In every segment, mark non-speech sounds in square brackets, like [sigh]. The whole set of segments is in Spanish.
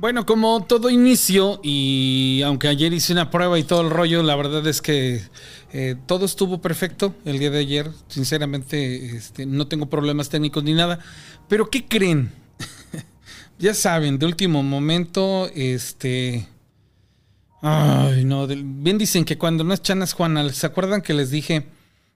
Bueno, como todo inicio, y aunque ayer hice una prueba y todo el rollo, la verdad es que eh, todo estuvo perfecto el día de ayer. Sinceramente, este, no tengo problemas técnicos ni nada. Pero, ¿qué creen? [laughs] ya saben, de último momento, este. Ay, no, bien dicen que cuando no es Chanas Juana, ¿se acuerdan que les dije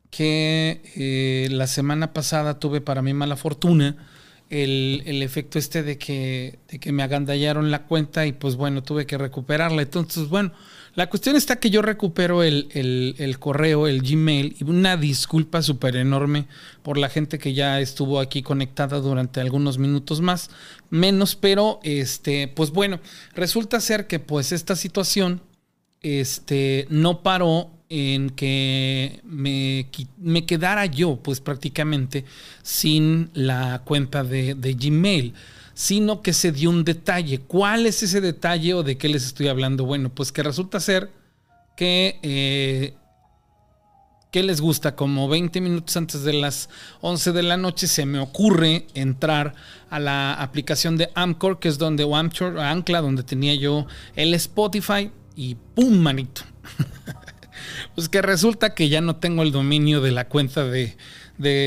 que eh, la semana pasada tuve para mí mala fortuna? El, efecto este de que, me agandallaron la cuenta y pues bueno, tuve que recuperarla. Entonces, bueno, la cuestión está que yo recupero el, el correo, el Gmail, y una disculpa súper enorme por la gente que ya estuvo aquí conectada durante algunos minutos más, menos, pero este, pues bueno, resulta ser que pues esta situación este, no paró en que me, me, quedara yo, pues prácticamente, sin la cuenta de, Gmail, sino que se dio un detalle. ¿Cuál es ese detalle o de qué les estoy hablando? Bueno, pues que resulta ser que... Eh, ¿Qué les gusta? Como 20 minutos antes de las 11 de la noche se me ocurre entrar a la aplicación de Amcor, que es donde, o Ancla, donde tenía yo el Spotify, y ¡pum! manito. [laughs] Pues que resulta que ya no tengo el dominio de la cuenta de,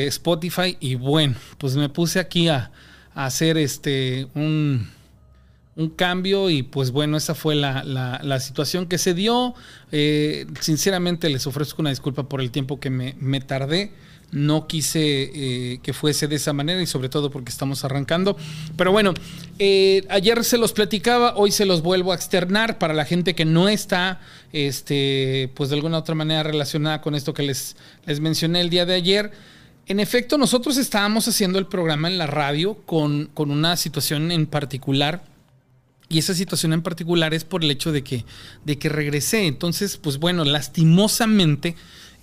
Spotify y bueno, pues me puse aquí a, hacer este un, cambio y pues bueno, esa fue la, situación que se dio. Eh, sinceramente les ofrezco una disculpa por el tiempo que me, me tardé no quise eh, que fuese de esa manera y sobre todo porque estamos arrancando. Pero bueno, eh, ayer se los platicaba, hoy se los vuelvo a externar para la gente que no está, este, pues de alguna otra manera relacionada con esto que les, les mencioné el día de ayer. En efecto, nosotros estábamos haciendo el programa en la radio con, con una situación en particular. Y esa situación en particular es por el hecho de que, de que regresé. Entonces, pues bueno, lastimosamente,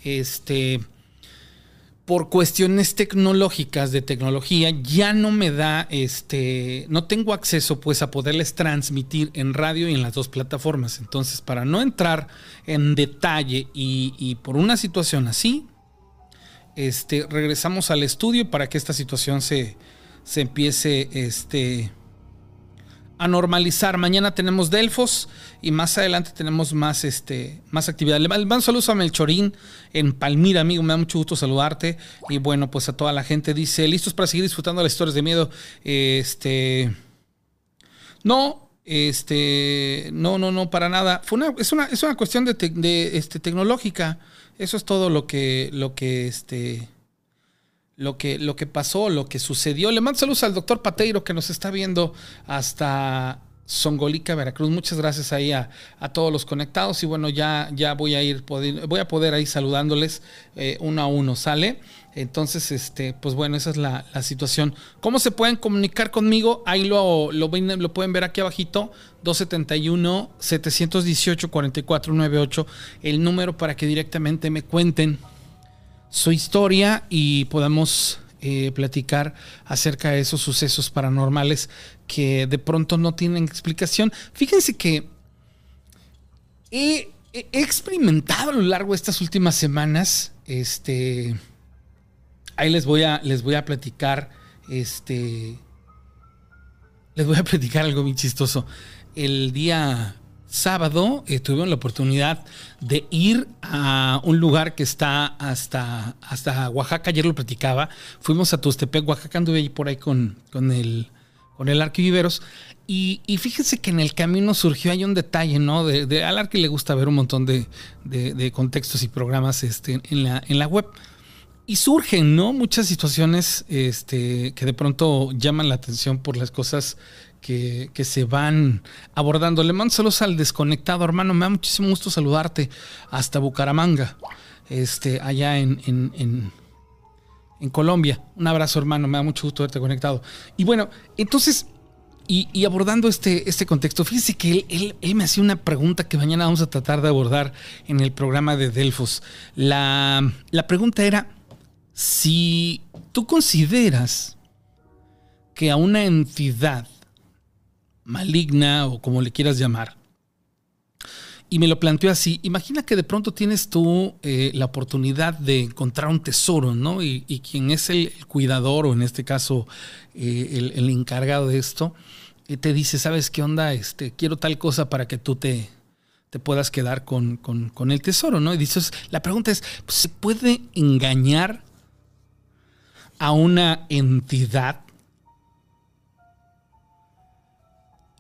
este por cuestiones tecnológicas de tecnología ya no me da este no tengo acceso pues a poderles transmitir en radio y en las dos plataformas. Entonces para no entrar en detalle y, por una situación así este regresamos al estudio para que esta situación se, se empiece este a normalizar. Mañana tenemos Delfos y más adelante tenemos más, este, más actividad. Le mando saludos a Melchorín en Palmira, amigo. Me da mucho gusto saludarte. Y bueno, pues a toda la gente dice, listos para seguir disfrutando las historias de miedo. Este. No, este. No, no, no, para nada. Fue una, es, una, es una cuestión de, de este, tecnológica. Eso es todo lo que, lo que este lo que, lo que pasó, lo que sucedió. Le mando saludos al doctor Pateiro que nos está viendo hasta Songolica, Veracruz. Muchas gracias ahí a, todos los conectados. Y bueno, ya, ya voy a ir, voy a poder ahí saludándoles eh, uno a uno, ¿sale? Entonces, este, pues bueno, esa es la, situación. ¿Cómo se pueden comunicar conmigo? Ahí lo, lo, lo pueden ver aquí abajito. 271-718-4498. El número para que directamente me cuenten su historia y podamos eh, platicar acerca de esos sucesos paranormales que de pronto no tienen explicación. Fíjense que he, experimentado a lo largo de estas últimas semanas, este, ahí les voy a, les voy a platicar, este, les voy a [laughs] platicar algo muy chistoso. El día sábado eh, la oportunidad de ir a un lugar que está hasta, hasta Oaxaca, ayer lo platicaba, fuimos a Tustepec, Oaxaca, anduve ahí por ahí con, con el con el arquiviveros. Y, y, fíjense que en el camino surgió hay un detalle, ¿no? De, de al arqui le gusta ver un montón de, de, contextos y programas este, en, la, en la web. Y surgen, ¿no? Muchas situaciones este, que de pronto llaman la atención por las cosas que, se van abordando. Le mando saludos al desconectado, hermano. Me da muchísimo gusto saludarte hasta Bucaramanga, este, allá en, en, en, Colombia. Un abrazo, hermano. Me da mucho gusto verte conectado. Y bueno, entonces, y, abordando este, este contexto, fíjese que él, él, me hacía una pregunta que mañana vamos a tratar de abordar en el programa de Delfos. La, la pregunta era si tú consideras que a una entidad maligna o como le quieras llamar. Y me lo planteó así, imagina que de pronto tienes tú eh, la oportunidad de encontrar un tesoro, ¿no? Y, quien es el, cuidador, o en este caso eh, el, encargado de esto, eh, te dice, ¿sabes qué onda? Este, quiero tal cosa para que tú te, te puedas quedar con, con, el tesoro, ¿no? Y dices, la pregunta es, ¿se puede engañar a una entidad?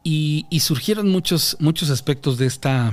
Y, surgieron muchos, muchos aspectos de esta,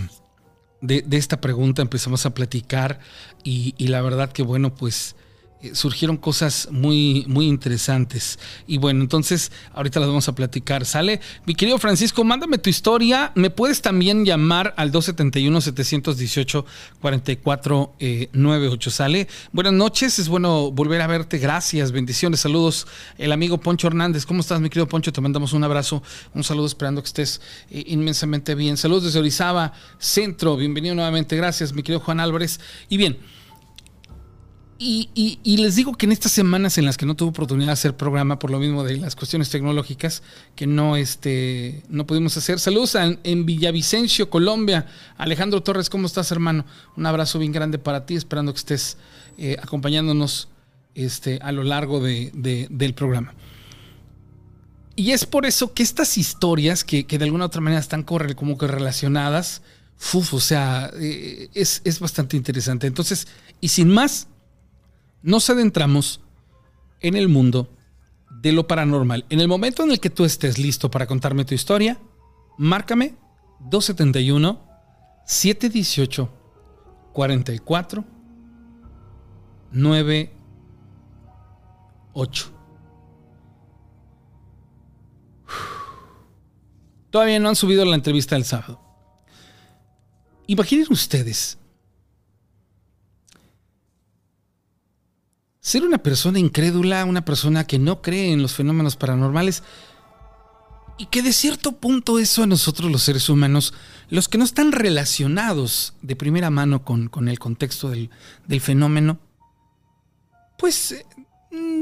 de, esta pregunta, empezamos a platicar y, y la verdad que bueno, pues eh, surgieron cosas muy, muy interesantes. Y bueno, entonces ahorita las vamos a platicar. ¿Sale? Mi querido Francisco, mándame tu historia. Me puedes también llamar al 271-718-4498. ¿Sale? Buenas noches, es bueno volver a verte. Gracias, bendiciones, saludos. El amigo Poncho Hernández, ¿cómo estás, mi querido Poncho? Te mandamos un abrazo, un saludo esperando que estés eh, inmensamente bien. Saludos desde Orizaba, Centro. Bienvenido nuevamente. Gracias, mi querido Juan Álvarez. Y bien. Y, les digo que en estas semanas en las que no tuve oportunidad de hacer programa por lo mismo de las cuestiones tecnológicas que no, este, no pudimos hacer. Saludos en Villavicencio, Colombia. Alejandro Torres, ¿cómo estás, hermano? Un abrazo bien grande para ti, esperando que estés eh, acompañándonos este, a lo largo del programa. Y es por eso que estas historias, que, de alguna u otra manera están como que relacionadas, uf, o sea, eh, es, es bastante interesante. Entonces, y sin más, nos adentramos en el mundo de lo paranormal. En el momento en el que tú estés listo para contarme tu historia, márcame 271 718 44 98. Todavía no han subido la entrevista del sábado. Imaginen ustedes ser una persona incrédula, una persona que no cree en los fenómenos paranormales, y que de cierto punto eso a nosotros los seres humanos, los que no están relacionados de primera mano con, el contexto del, fenómeno, pues eh,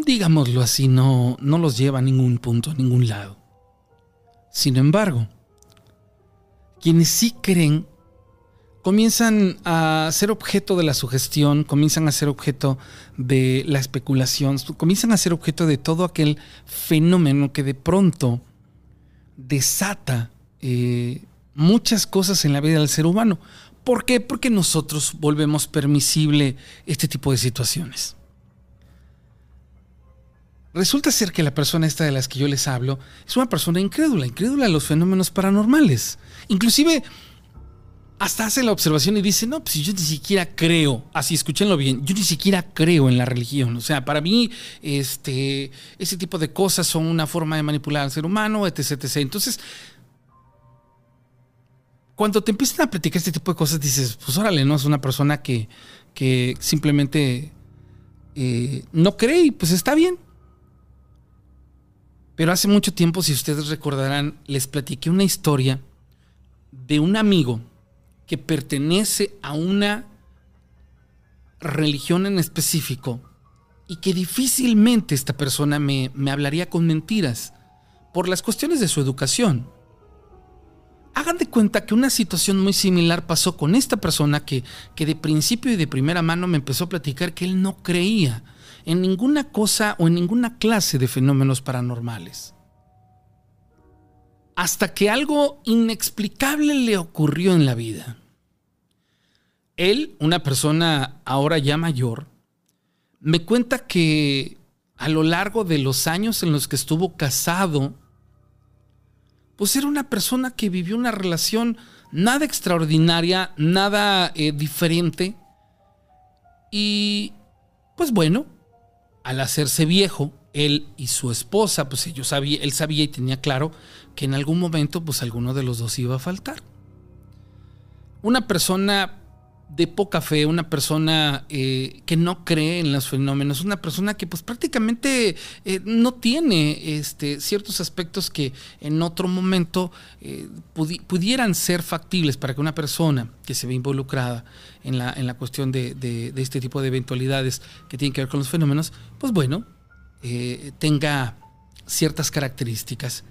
digámoslo así, no, no los lleva a ningún punto, a ningún lado. Sin embargo, quienes sí creen comienzan a ser objeto de la sugestión, comienzan a ser objeto de la especulación, comienzan a ser objeto de todo aquel fenómeno que de pronto desata eh, muchas cosas en la vida del ser humano. ¿Por qué? Porque nosotros volvemos permisible este tipo de situaciones. Resulta ser que la persona esta de las que yo les hablo es una persona incrédula, incrédula a los fenómenos paranormales. Inclusive hasta hace la observación y dice, no, pues yo ni siquiera creo, así escúchenlo bien, yo ni siquiera creo en la religión. O sea, para mí, este, ese tipo de cosas son una forma de manipular al ser humano, etc. etc. Entonces, cuando te empiezan a platicar este tipo de cosas, dices, pues órale, ¿no? Es una persona que, que simplemente eh, no cree y pues está bien. Pero hace mucho tiempo, si ustedes recordarán, les platiqué una historia de un amigo que pertenece a una religión en específico y que difícilmente esta persona me, hablaría con mentiras por las cuestiones de su educación. Hagan de cuenta que una situación muy similar pasó con esta persona que, que de principio y de primera mano me empezó a platicar que él no creía en ninguna cosa o en ninguna clase de fenómenos paranormales hasta que algo inexplicable le ocurrió en la vida. Él, una persona ahora ya mayor, me cuenta que a lo largo de los años en los que estuvo casado, pues era una persona que vivió una relación nada extraordinaria, nada eh, diferente. Y pues bueno, al hacerse viejo, él y su esposa, pues ellos sabía, él sabía y tenía claro que en algún momento pues alguno de los dos iba a faltar. Una persona de poca fe, una persona eh, que no cree en los fenómenos, una persona que pues prácticamente eh, no tiene este, ciertos aspectos que en otro momento eh, pudieran ser factibles para que una persona que se ve involucrada en la, en la cuestión de, de, este tipo de eventualidades que tienen que ver con los fenómenos, pues bueno, tenga ciertas características.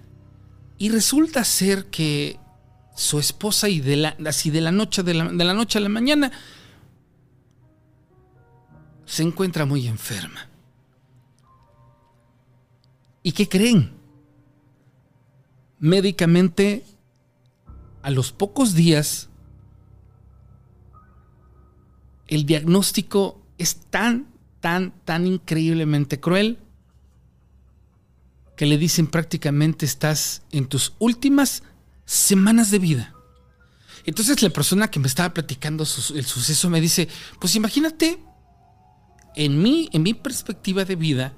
Y resulta ser que su esposa y de la, así de la noche, de la, de la noche a la mañana, se encuentra muy enferma. ¿Y qué creen? médicamente a los pocos días el diagnóstico es tan, tan, tan increíblemente cruel que le dicen prácticamente estás en tus últimas semanas de vida. Entonces la persona que me estaba platicando el suceso me dice, pues imagínate, en mí, en mi perspectiva de vida,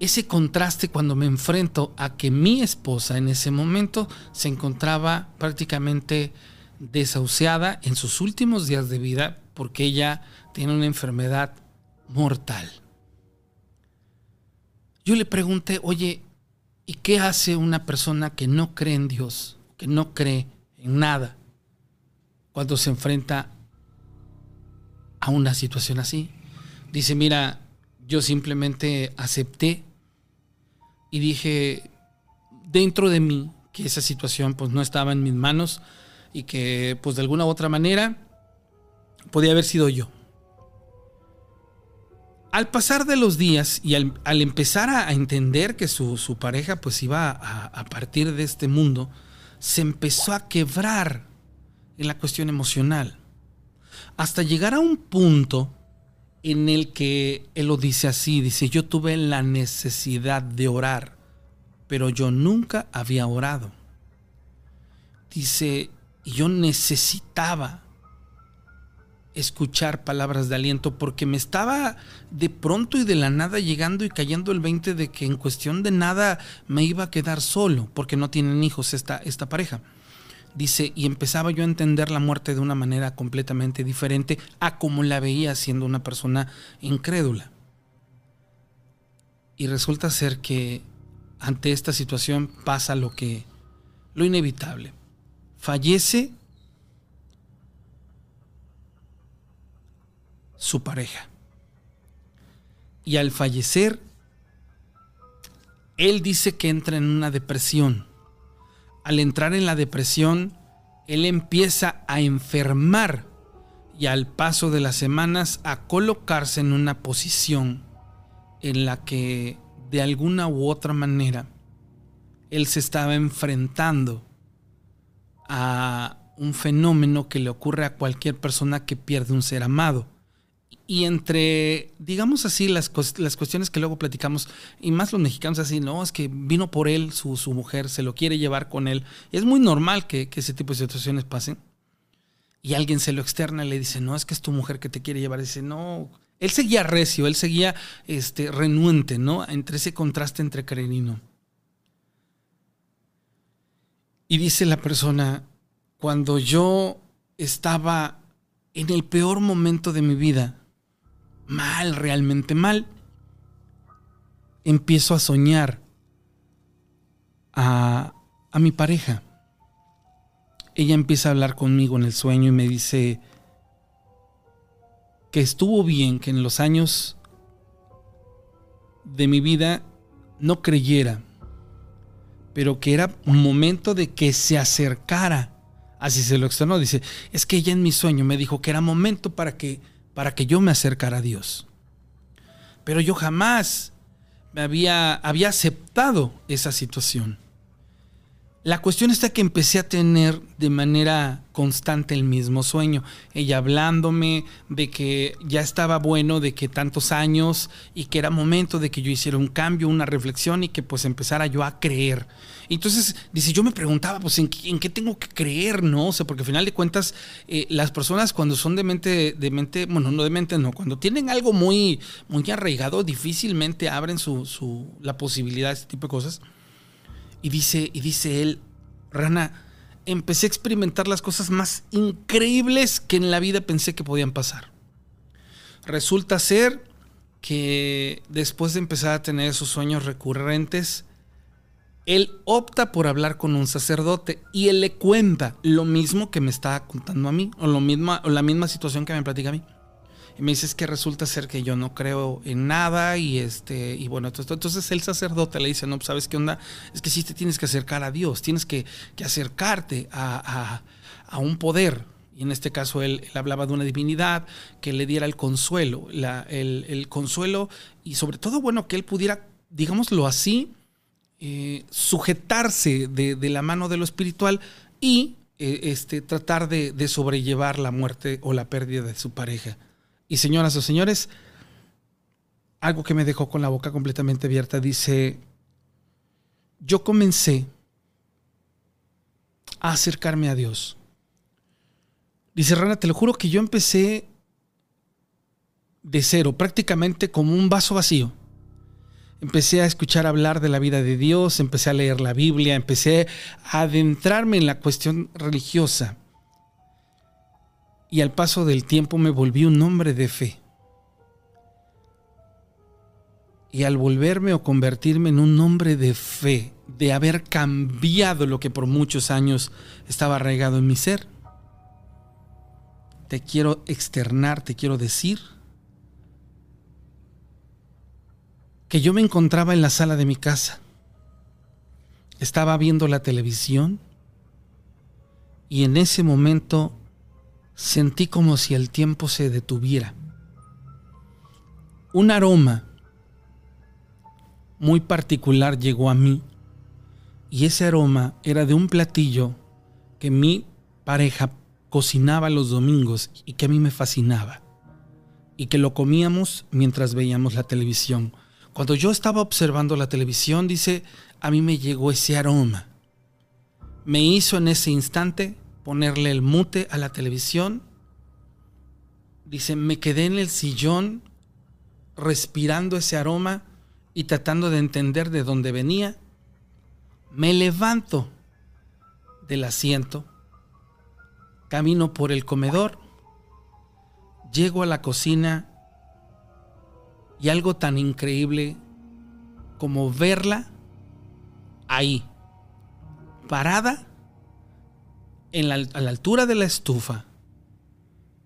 ese contraste cuando me enfrento a que mi esposa en ese momento se encontraba prácticamente desahuciada en sus últimos días de vida porque ella tiene una enfermedad mortal. Yo le pregunté, oye, ¿y qué hace una persona que no cree en Dios, que no cree en nada, cuando se enfrenta a una situación así? Dice, mira, yo simplemente acepté y dije dentro de mí que esa situación pues no estaba en mis manos y que pues de alguna u otra manera podía haber sido yo. Al pasar de los días y al, empezar a, entender que su, pareja pues iba a, a partir de este mundo, se empezó a quebrar en la cuestión emocional. Hasta llegar a un punto en el que él lo dice así, dice, yo tuve la necesidad de orar, pero yo nunca había orado. Dice, yo necesitaba escuchar palabras de aliento porque me estaba de pronto y de la nada llegando y cayendo el 20 de que en cuestión de nada me iba a quedar solo porque no tienen hijos esta, esta pareja. Dice, y empezaba yo a entender la muerte de una manera completamente diferente a como la veía siendo una persona incrédula. Y resulta ser que ante esta situación pasa lo que lo inevitable. Fallece su pareja. Y al fallecer, él dice que entra en una depresión al entrar en la depresión, él empieza a enfermar y al paso de las semanas a colocarse en una posición en la que de alguna u otra manera él se estaba enfrentando a un fenómeno que le ocurre a cualquier persona que pierde un ser amado y entre, digamos así, las, las cuestiones que luego platicamos, y más los mexicanos así, no, es que vino por él, su, mujer, se lo quiere llevar con él. es muy normal que, ese tipo de situaciones pasen. Y alguien se lo externa le dice, no, es que es tu mujer que te quiere llevar. dice, no, él seguía recio, él seguía este, renuente, ¿no? Entre ese contraste entre creer y no. Y dice la persona, cuando yo estaba en el peor momento de mi vida, mal, realmente mal, empiezo a soñar a, a mi pareja. Ella empieza a hablar conmigo en el sueño y me dice que estuvo bien que en los años de mi vida no creyera, pero que era un momento de que se acercara. Así se lo externó. Dice, es que ella en mi sueño me dijo que era momento para que para que yo me acercara a Dios. Pero yo jamás me había, había aceptado esa situación. La cuestión está que empecé a tener de manera constante el mismo sueño. Ella hablándome de que ya estaba bueno, de que tantos años y que era momento de que yo hiciera un cambio, una reflexión y que pues empezara yo a creer. Entonces, dice, yo me preguntaba, pues, ¿en qué, tengo que creer, no? O sea, porque al final de cuentas, eh, las personas cuando son de mente, de mente, bueno, no de mente, no, cuando tienen algo muy, muy arraigado, difícilmente abren su, su, la posibilidad de este tipo de cosas. Y dice, y dice él, Rana, empecé a experimentar las cosas más increíbles que en la vida pensé que podían pasar. Resulta ser que después de empezar a tener esos sueños recurrentes, él opta por hablar con un sacerdote y él le cuenta lo mismo que me estaba contando a mí, o, lo misma, o la misma situación que me platica a mí. Y me dice que resulta ser que yo no creo en nada y este y bueno, entonces el sacerdote le dice, no, pues, ¿sabes qué onda? Es que sí te tienes que acercar a Dios, tienes que, acercarte a, un poder. Y en este caso él, hablaba de una divinidad que le diera el consuelo, el, consuelo y sobre todo, bueno, que él pudiera, digámoslo así, eh, sujetarse de, la mano de lo espiritual y eh, este, tratar de sobrellevar la muerte o la pérdida de su pareja. Y señoras o señores, algo que me dejó con la boca completamente abierta, dice, yo comencé a acercarme a Dios. Dice Rana, te lo juro que yo empecé de cero, prácticamente como un vaso vacío. Empecé a escuchar hablar de la vida de Dios, empecé a leer la Biblia, empecé a adentrarme en la cuestión religiosa. Y al paso del tiempo me volví un hombre de fe. Y al volverme o convertirme en un hombre de fe, de haber cambiado lo que por muchos años estaba arraigado en mi ser, te quiero externar, te quiero decir que yo me encontraba en la sala de mi casa. Estaba viendo la televisión y en ese momento sentí como si el tiempo se detuviera. Un aroma muy particular llegó a mí y ese aroma era de un platillo que mi pareja cocinaba los domingos y que a mí me fascinaba y que lo comíamos mientras veíamos la televisión. Cuando yo estaba observando la televisión, dice, a mí me llegó ese aroma. Me hizo en ese instante ponerle el mute a la televisión. Dice, me quedé en el sillón respirando ese aroma y tratando de entender de dónde venía. Me levanto del asiento, camino por el comedor, llego a la cocina y algo tan increíble como verla ahí, parada a la altura de la estufa,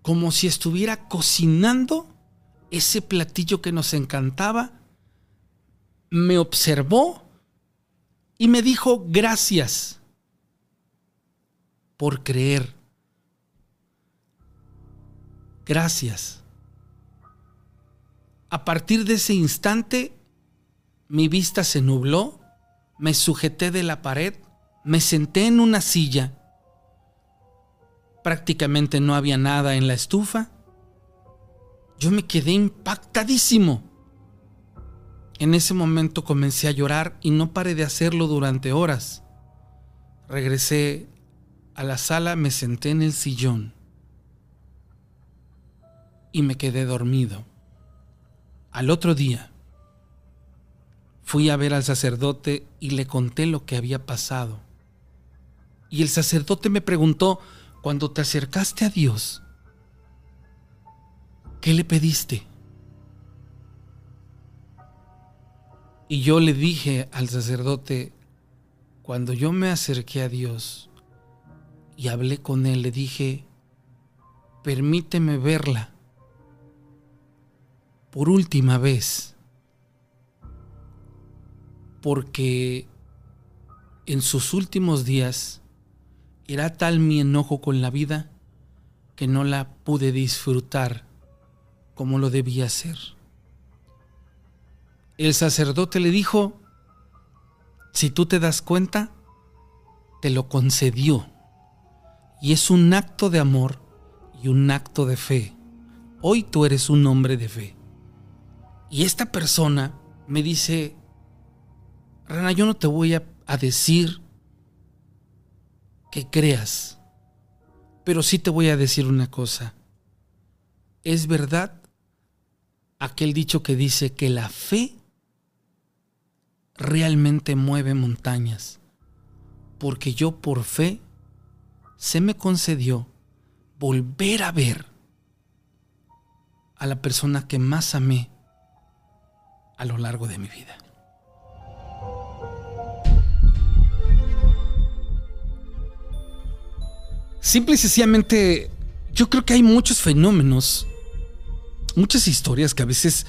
como si estuviera cocinando ese platillo que nos encantaba, me observó y me dijo gracias por creer. Gracias. A partir de ese instante, mi vista se nubló, me sujeté de la pared, me senté en una silla. Prácticamente no había nada en la estufa. Yo me quedé impactadísimo. En ese momento comencé a llorar y no paré de hacerlo durante horas. Regresé a la sala, me senté en el sillón y me quedé dormido. Al otro día, fui a ver al sacerdote y le conté lo que había pasado. Y el sacerdote me preguntó, cuando te acercaste a Dios, ¿qué le pediste? Y yo le dije al sacerdote, cuando yo me acerqué a Dios y hablé con Él, le dije, permíteme verla por última vez, porque en sus últimos días era tal mi enojo con la vida que no la pude disfrutar como lo debía hacer. El sacerdote le dijo, si tú te das cuenta, te lo concedió. Y es un acto de amor y un acto de fe. Hoy tú eres un hombre de fe. Y esta persona me dice, Rana, yo no te voy a, decir que creas, pero sí te voy a decir una cosa. Es verdad aquel dicho que dice que la fe realmente mueve montañas, porque yo por fe se me concedió volver a ver a la persona que más amé a lo largo de mi vida. Simple y sencillamente, yo creo que hay muchos fenómenos, muchas historias que a veces,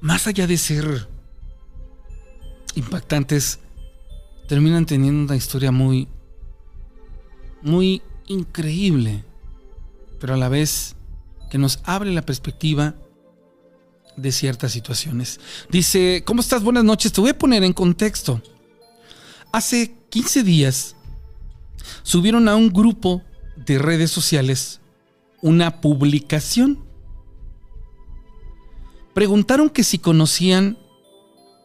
más allá de ser impactantes, terminan teniendo una historia muy, muy increíble, pero a la vez que nos abre la perspectiva de ciertas situaciones. Dice, ¿cómo estás? Buenas noches. Te voy a poner en contexto. hace 15 días subieron a un grupo de redes sociales una publicación. Preguntaron que si conocían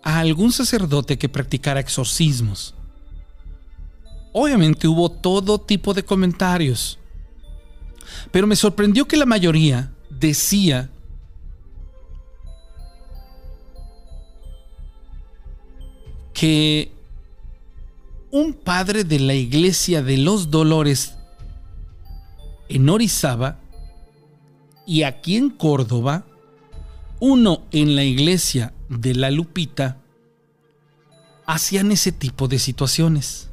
a algún sacerdote que practicara exorcismos. Obviamente hubo todo tipo de comentarios, pero me sorprendió que la mayoría decía que un padre de la iglesia de los Dolores en Orizaba y aquí en Córdoba, uno en la iglesia de la Lupita, hacían ese tipo de situaciones.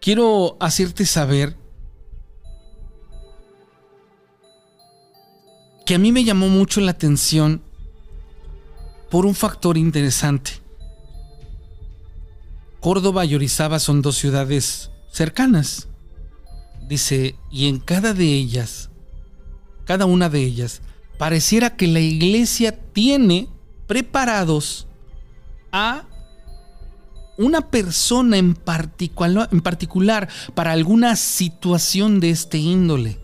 Quiero hacerte saber que a mí me llamó mucho la atención por un factor interesante. Córdoba y Orizaba son dos ciudades cercanas. Dice, y en cada de ellas, cada una de ellas, pareciera que la iglesia tiene preparados a una persona en particular, para alguna situación de este índole.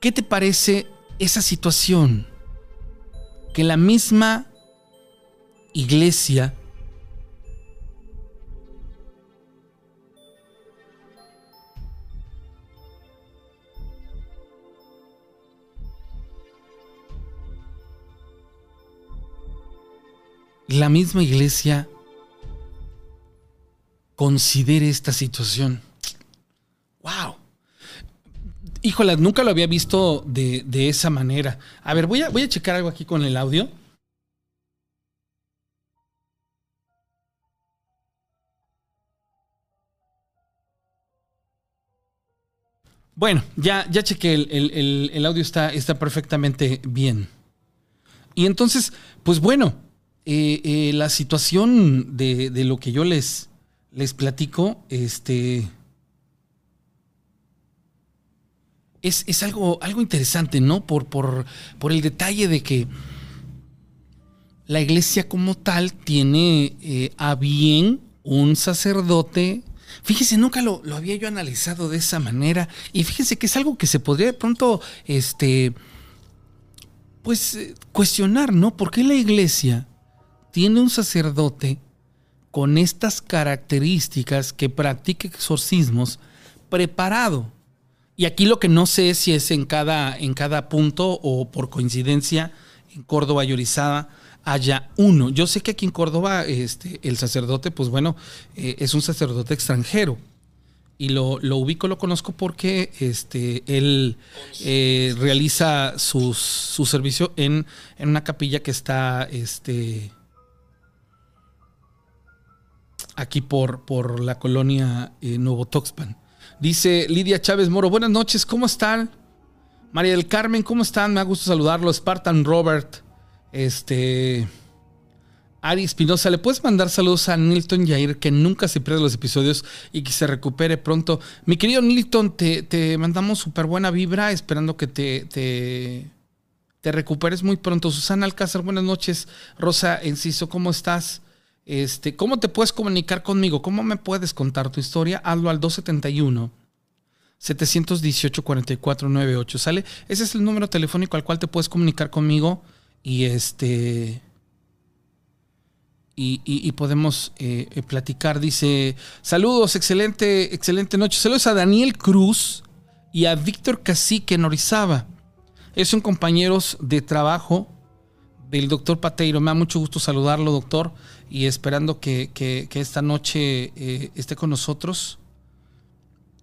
¿Qué te parece esa situación? Que la misma iglesia la misma iglesia considere esta situación. ¡Wow! Híjole, nunca lo había visto de, esa manera. A ver, voy a, voy a checar algo aquí con el audio. Bueno, ya, ya chequé, el, el, audio está, está perfectamente bien. Y entonces, pues bueno, eh, eh, la situación de, lo que yo les, les platico, este. Es, algo, algo interesante, ¿no? Por, por, por, el detalle de que la iglesia como tal tiene eh, a bien un sacerdote. Fíjese, nunca lo, lo, había yo analizado de esa manera. Y fíjese que es algo que se podría de pronto, este, pues, cuestionar, ¿no? ¿Por qué la iglesia tiene un sacerdote con estas características que practique exorcismos preparado. Y aquí lo que no sé es si es en cada, en cada punto o por coincidencia en Córdoba y Orizaba haya uno. Yo sé que aquí en Córdoba este, el sacerdote, pues bueno, eh, es un sacerdote extranjero. Y lo, lo, ubico, lo conozco porque este, él eh, realiza sus, su servicio en, en, una capilla que está este, aquí por, por la colonia eh, Nuevo Toxpan. Dice Lidia Chávez Moro, buenas noches, ¿cómo están? María del Carmen, ¿cómo están? Me ha gusto saludarlo. Spartan Robert, este... Ari Espinosa, ¿le puedes mandar saludos a Nilton Yair, que nunca se pierde los episodios y que se recupere pronto? Mi querido Nilton, te, te mandamos súper buena vibra, esperando que te, te, te, recuperes muy pronto. Susana Alcázar, buenas noches. Rosa Enciso, ¿cómo estás? Este, ¿Cómo te puedes comunicar conmigo? ¿Cómo me puedes contar tu historia? Hazlo al 271 718 4498, ¿sale? Ese es el número telefónico al cual te puedes comunicar conmigo y este y, podemos eh, platicar. Dice, saludos, excelente, excelente noche. Saludos a Daniel Cruz y a Víctor Cacique en Orizaba. Son compañeros de trabajo del doctor Pateiro. Me da mucho gusto saludarlo, doctor y esperando que, esta noche eh, esté con nosotros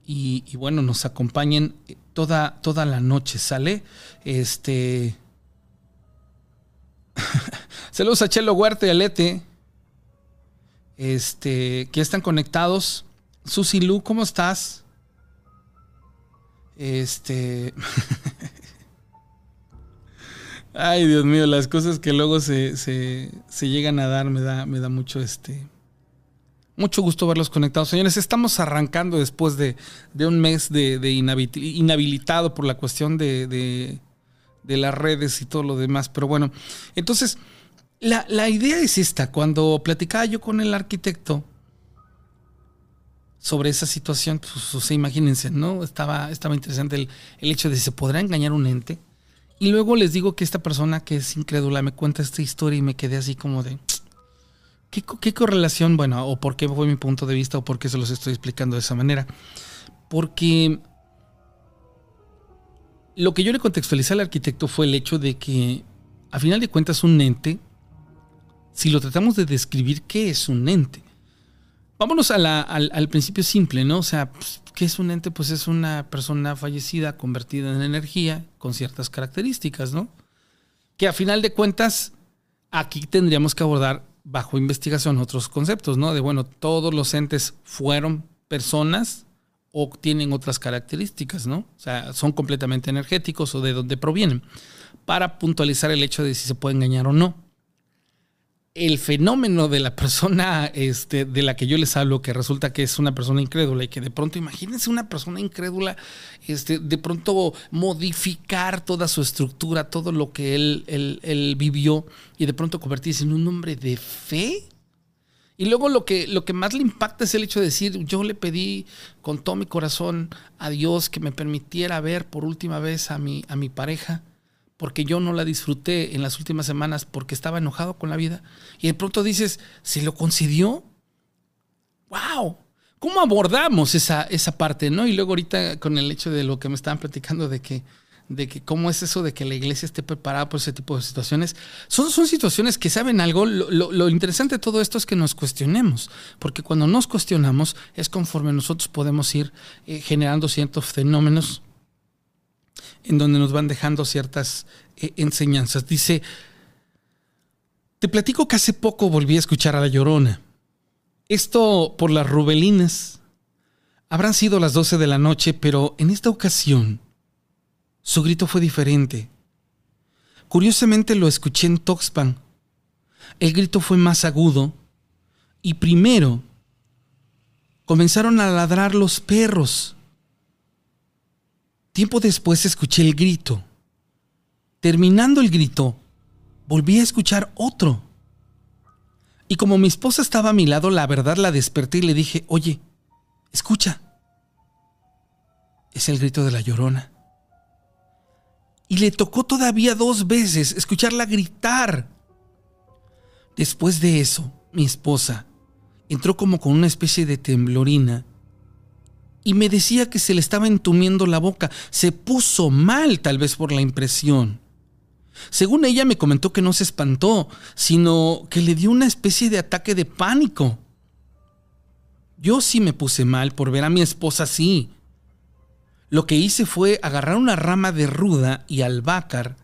y, bueno, nos acompañen toda, toda la noche, ¿sale? Este... [laughs] Saludos a Chelo Huerta y Alete. Este, que están conectados. Susi Lu, ¿cómo estás? Este. [laughs] Ay, Dios mío, las cosas que luego se, llegan a dar me da, me da mucho este. Mucho gusto verlos conectados. Señores, estamos arrancando después de, un mes de, inhabilitado por la cuestión de, de, las redes y todo lo demás. Pero bueno, entonces, La, la idea es esta. Cuando platicaba yo con el arquitecto sobre esa situación, pues, imagínense, ¿no? Estaba, estaba interesante el, el hecho de si se podrá engañar un ente. Y luego les digo que esta persona que es incrédula me cuenta esta historia y me quedé así como de, ¿qué, qué correlación? Bueno, o por qué fue mi punto de vista o por qué se los estoy explicando de esa manera. Porque lo que yo le contextualicé al arquitecto fue el hecho de que, a final de cuentas, un ente, si lo tratamos de describir, ¿qué es un ente? Vámonos al, principio simple, ¿no? O sea, pues, ¿qué es un ente? Pues es una persona fallecida convertida en energía con ciertas características, ¿no? Que a final de cuentas, aquí tendríamos que abordar bajo investigación otros conceptos, ¿no? De, bueno, todos los entes fueron personas o tienen otras características, ¿no? O sea, son completamente energéticos o de dónde provienen, para puntualizar el hecho de si se puede engañar o no. El fenómeno de la persona este, de la que yo les hablo, que resulta que es una persona incrédula y que de pronto, imagínense una persona incrédula, este, de pronto modificar toda su estructura, todo lo que él, él, él vivió y de pronto convertirse en un hombre de fe, y luego lo que, lo que más le impacta es el hecho de decir, yo le pedí con todo mi corazón a Dios que me permitiera ver por última vez a mi, a mi pareja, porque yo no la disfruté en las últimas semanas porque estaba enojado con la vida. Y de pronto dices, ¿se lo concedió? ¡Wow! ¿Cómo abordamos esa, esa parte? ¿no? Y luego ahorita con el hecho de lo que me estaban platicando de que de que cómo es eso de que la iglesia esté preparada por ese tipo de situaciones. Son, son situaciones que saben algo. Lo, interesante de todo esto es que nos cuestionemos, porque cuando nos cuestionamos es conforme nosotros podemos ir eh, generando ciertos fenómenos en donde nos van dejando ciertas eh, enseñanzas. Dice, te platico que hace poco volví a escuchar a La Llorona. Esto por las rubelinas. Habrán sido las 12 de la noche, pero en esta ocasión su grito fue diferente. Curiosamente lo escuché en Toxpan. El grito fue más agudo y primero comenzaron a ladrar los perros. Tiempo después escuché el grito. Terminando el grito, volví a escuchar otro. Y como mi esposa estaba a mi lado, la verdad la desperté y le dije, oye, escucha. Es el grito de la llorona y le tocó todavía dos veces escucharla gritar. Después de eso, mi esposa entró como con una especie de temblorina y me decía que se le estaba entumiendo la boca. Se puso mal tal vez por la impresión. Según ella me comentó que no se espantó, sino que le dio una especie de ataque de pánico. Yo sí me puse mal por ver a mi esposa así lo que hice fue agarrar una rama de ruda y albácar,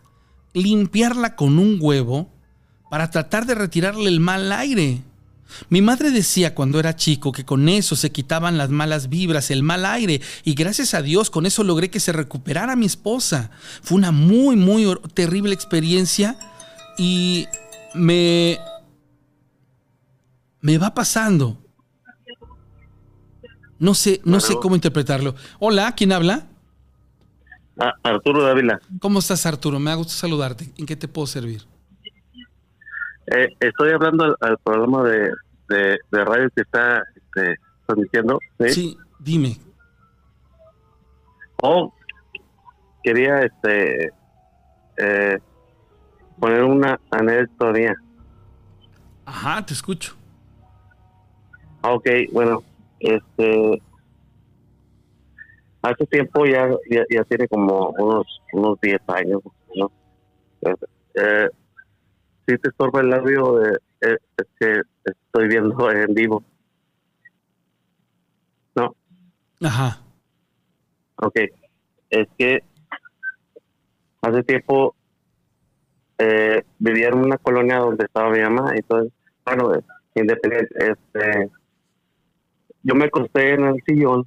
limpiarla con un huevo para tratar de retirarle el mal aire. Mi madre decía cuando era chico que con eso se quitaban las malas vibras, el mal aire, y gracias a Dios con eso logré que se recuperara mi esposa. Fue una muy, muy terrible experiencia y me... me va pasando. No sé, no sé cómo interpretarlo. Hola, ¿quién habla? Ah, Arturo Dávila. ¿Cómo estás, Arturo? Me ha gustado saludarte. ¿En qué te puedo servir? Eh, estoy hablando al, programa de, de, radio que está este, transmitiendo. ¿sí? dime. Oh, quería este eh, poner una anécdota. Ajá, te escucho. Ok, bueno, este, hace tiempo ya, ya, tiene como unos unos 10 años, ¿no? Eh, si te estorba el labio, eh, es que estoy viendo en vivo. ¿No? Ajá. Ok. Es que hace tiempo eh, vivía en una colonia donde estaba mi mamá, entonces, bueno, independiente, este yo me acosté en el sillón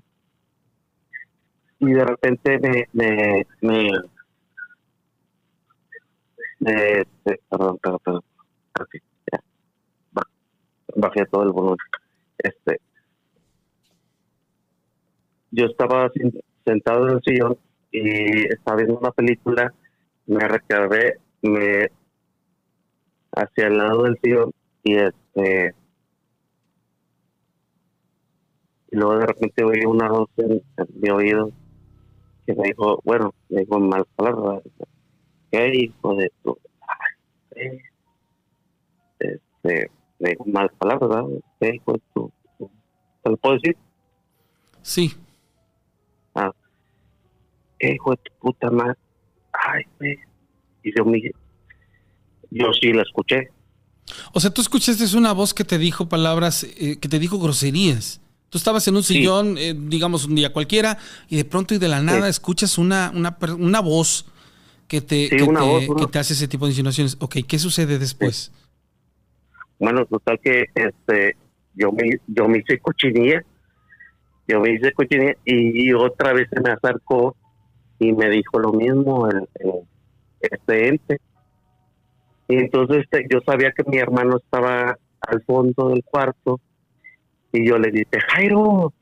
y de repente me me me, este, perdón perdón perdón. Así ya. Bajé todo el volumen. Este yo estaba sentado en el sillón y estaba viendo una película me recargué me hacia el lado del sillón y este y luego de repente oí una voz en, mi oído que me dijo, bueno, me dijo mal palabras, ¿qué hijo de tu? Este, me dijo mal palabras, ¿verdad? ¿Qué hijo de tu? ¿Te lo puedo decir? Sí. Ah, ¿qué hijo de tu puta madre? Ay, güey. Y yo, me, yo sí la escuché. O sea, tú escuchaste una voz que te dijo palabras, eh, que te dijo groserías. Tú estabas en un sillón, eh, digamos un día cualquiera, y de pronto y de la nada escuchas una, una, una voz que te, que, te, hace ese tipo de insinuaciones. Ok, ¿qué sucede después? Bueno, total que este, yo me, yo me hice cochinilla, yo me hice cochinilla y otra vez se me acercó y me dijo lo mismo el, este ente. Y entonces este, yo sabía que mi hermano estaba al fondo del cuarto y yo le dije, Jairo,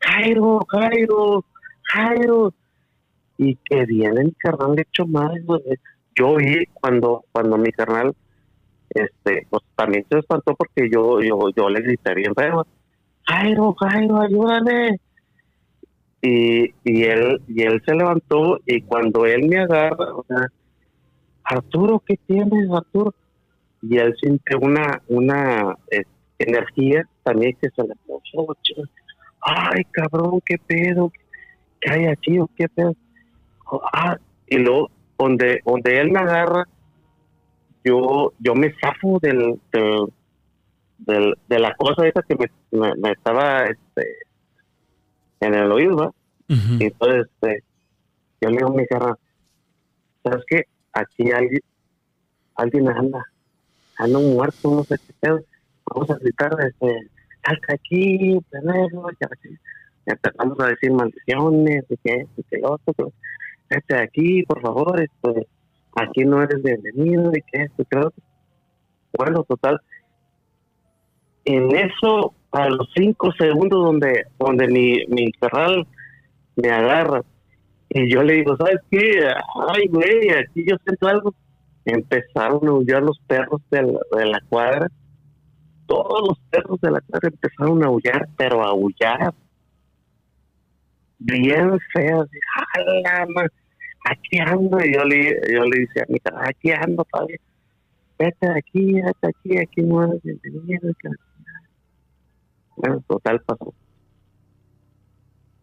Jairo, Jairo, Jairo. Y que viene mi carnal hecho más. Yo vi cuando, cuando mi carnal, este, pues también se espantó porque yo, yo, yo le grité bien feo, Jairo, Jairo, ayúdame. Y, y él, y él se levantó y cuando él me agarra, o sea, Arturo, ¿qué tienes, Arturo? Y él siente una, una, este, energía también que se le puso. Ay, cabrón, qué pedo, qué hay aquí o qué pedo. Ah, y luego, donde, donde él me agarra, yo, yo me zafo del, del, de la cosa esa que me, me, estaba este, en el oído, Y entonces, este, yo le digo a mi cara, ¿sabes qué? Aquí alguien, alguien anda, anda muerto, no sé qué pedo vamos a gritar, este, salta aquí, y así. Empezamos a decir maldiciones, de que esto, que lo otro, este aquí, por favor, este, aquí no eres bienvenido, y que esto, otro. Bueno, total. En eso, a los cinco segundos donde, donde mi, mi carral me agarra, y yo le digo, ¿sabes qué? Ay, güey, aquí yo siento algo. Empezaron a huyar los perros de de la cuadra todos los perros de la casa empezaron a aullar, pero a aullar bien feos. Aquí ando, y yo le, yo le decía a mi cara, aquí ando todavía. Vete aquí, vete aquí, aquí no eres bienvenido. Bueno, total pasó.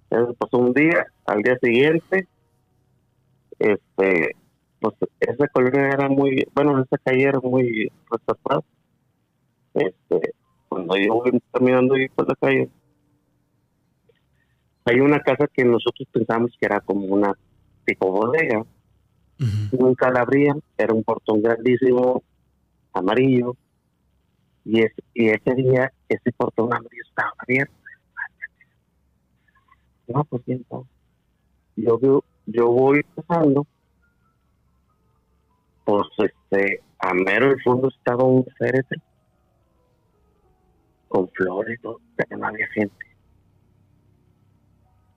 Eso pasó un día, al día siguiente, este, pues esa colonia era muy, bueno, esa calle era muy reservada este, cuando yo voy caminando ahí por la calle, hay una casa que nosotros pensamos que era como una tipo bodega. Nunca la abrían, era un portón grandísimo, amarillo, y, es, y ese día ese portón amarillo estaba abierto. No, pues bien, yo, yo voy pasando, pues este, a mero el fondo estaba un féretro con flores, todo, pero no había gente.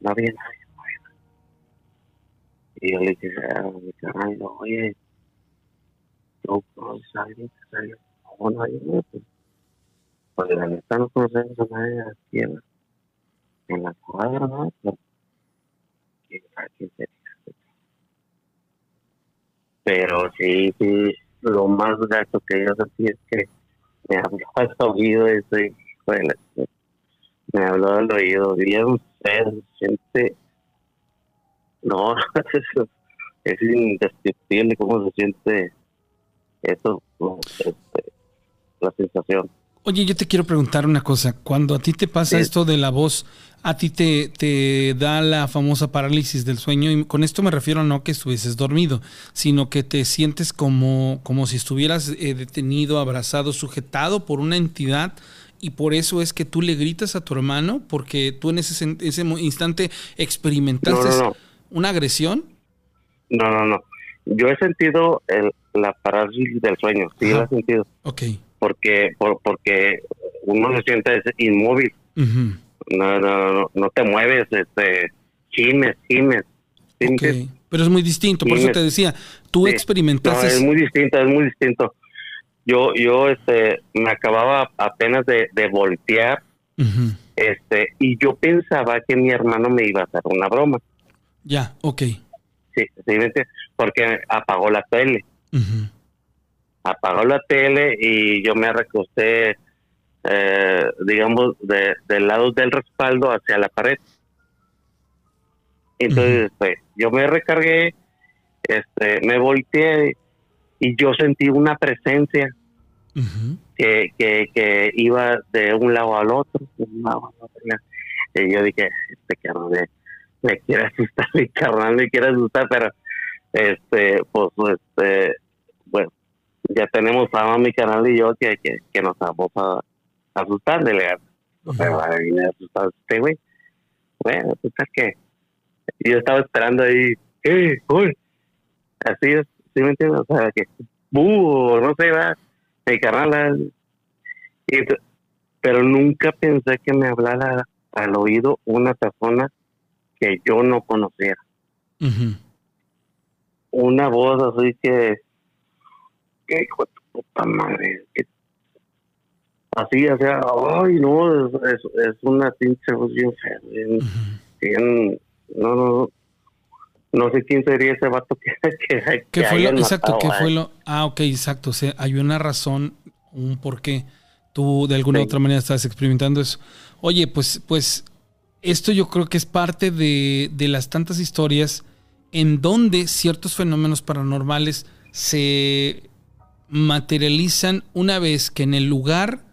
No había nadie. Y yo le dije mi canal, oye, ¿tú conoces a alguien que salió? No hay nadie. Pues, pues no conocemos en la, cuadra, ¿no? Pero, ¿quién sabe quién sería? Pero sí, sí, lo más gato que yo sentí es que me habló [laughs] al oído ese me habló al oído bien feo, siente no [laughs] es, indescriptible cómo se siente eso este, la sensación. Oye, yo te quiero preguntar una cosa. Cuando a ti te pasa esto de la voz, a ti te, te da la famosa parálisis del sueño, y con esto me refiero no que estuvieses dormido, sino que te sientes como, como si estuvieras eh, detenido, abrazado, sujetado por una entidad y por eso es que tú le gritas a tu hermano porque tú en ese, ese instante experimentaste una agresión. No, no, no. Yo he sentido el, la parálisis del sueño, sí lo he sentido. Ok porque por, porque uno se siente inmóvil. no, no, no, te mueves, este, gimes, gimes. Pero es muy distinto, por eso te decía, tú experimentaste. es muy distinto, es muy distinto. yo, yo, este, me acababa apenas de, de voltear, este, y yo pensaba que mi hermano me iba a hacer una broma. Ya, ok. Sí, sí, porque apagó la tele. Apagó la tele y yo me recosté, eh, digamos, de, del lado del respaldo hacia la pared. Entonces, pues, yo me recargué, este, me volteé y yo sentí una presencia que, que, que, iba de un lado al otro, Y yo dije, este carnal me, quiere asustar, [laughs] mi carnal me quiere asustar, pero este, pues, este, bueno, ya tenemos a mi canal y yo que, que, nos vamos a asustar de leer. O sea, va a venir a este güey. Bueno, pues es que yo estaba esperando ahí, ¡eh! ¡Uy! Así es, ¿sí me entiendes? O sea, que, ¡buh! No sé, va, mi canal. pero nunca pensé que me hablara al oído una persona que yo no conociera. Una voz así que, que hijo de puta madre, que, así, o sea, ay, no, es, es, una pinche voz bien fea, no, no, no sé quién sería ese vato que, [laughs] que, ¿Qué fue lo, exacto, ¿qué fue lo? Ah, ok, exacto, o sea, hay una razón, un por qué tú de alguna u otra manera estás experimentando eso. Oye, pues, pues, esto yo creo que es parte de, de las tantas historias en donde ciertos fenómenos paranormales se materializan una vez que en el lugar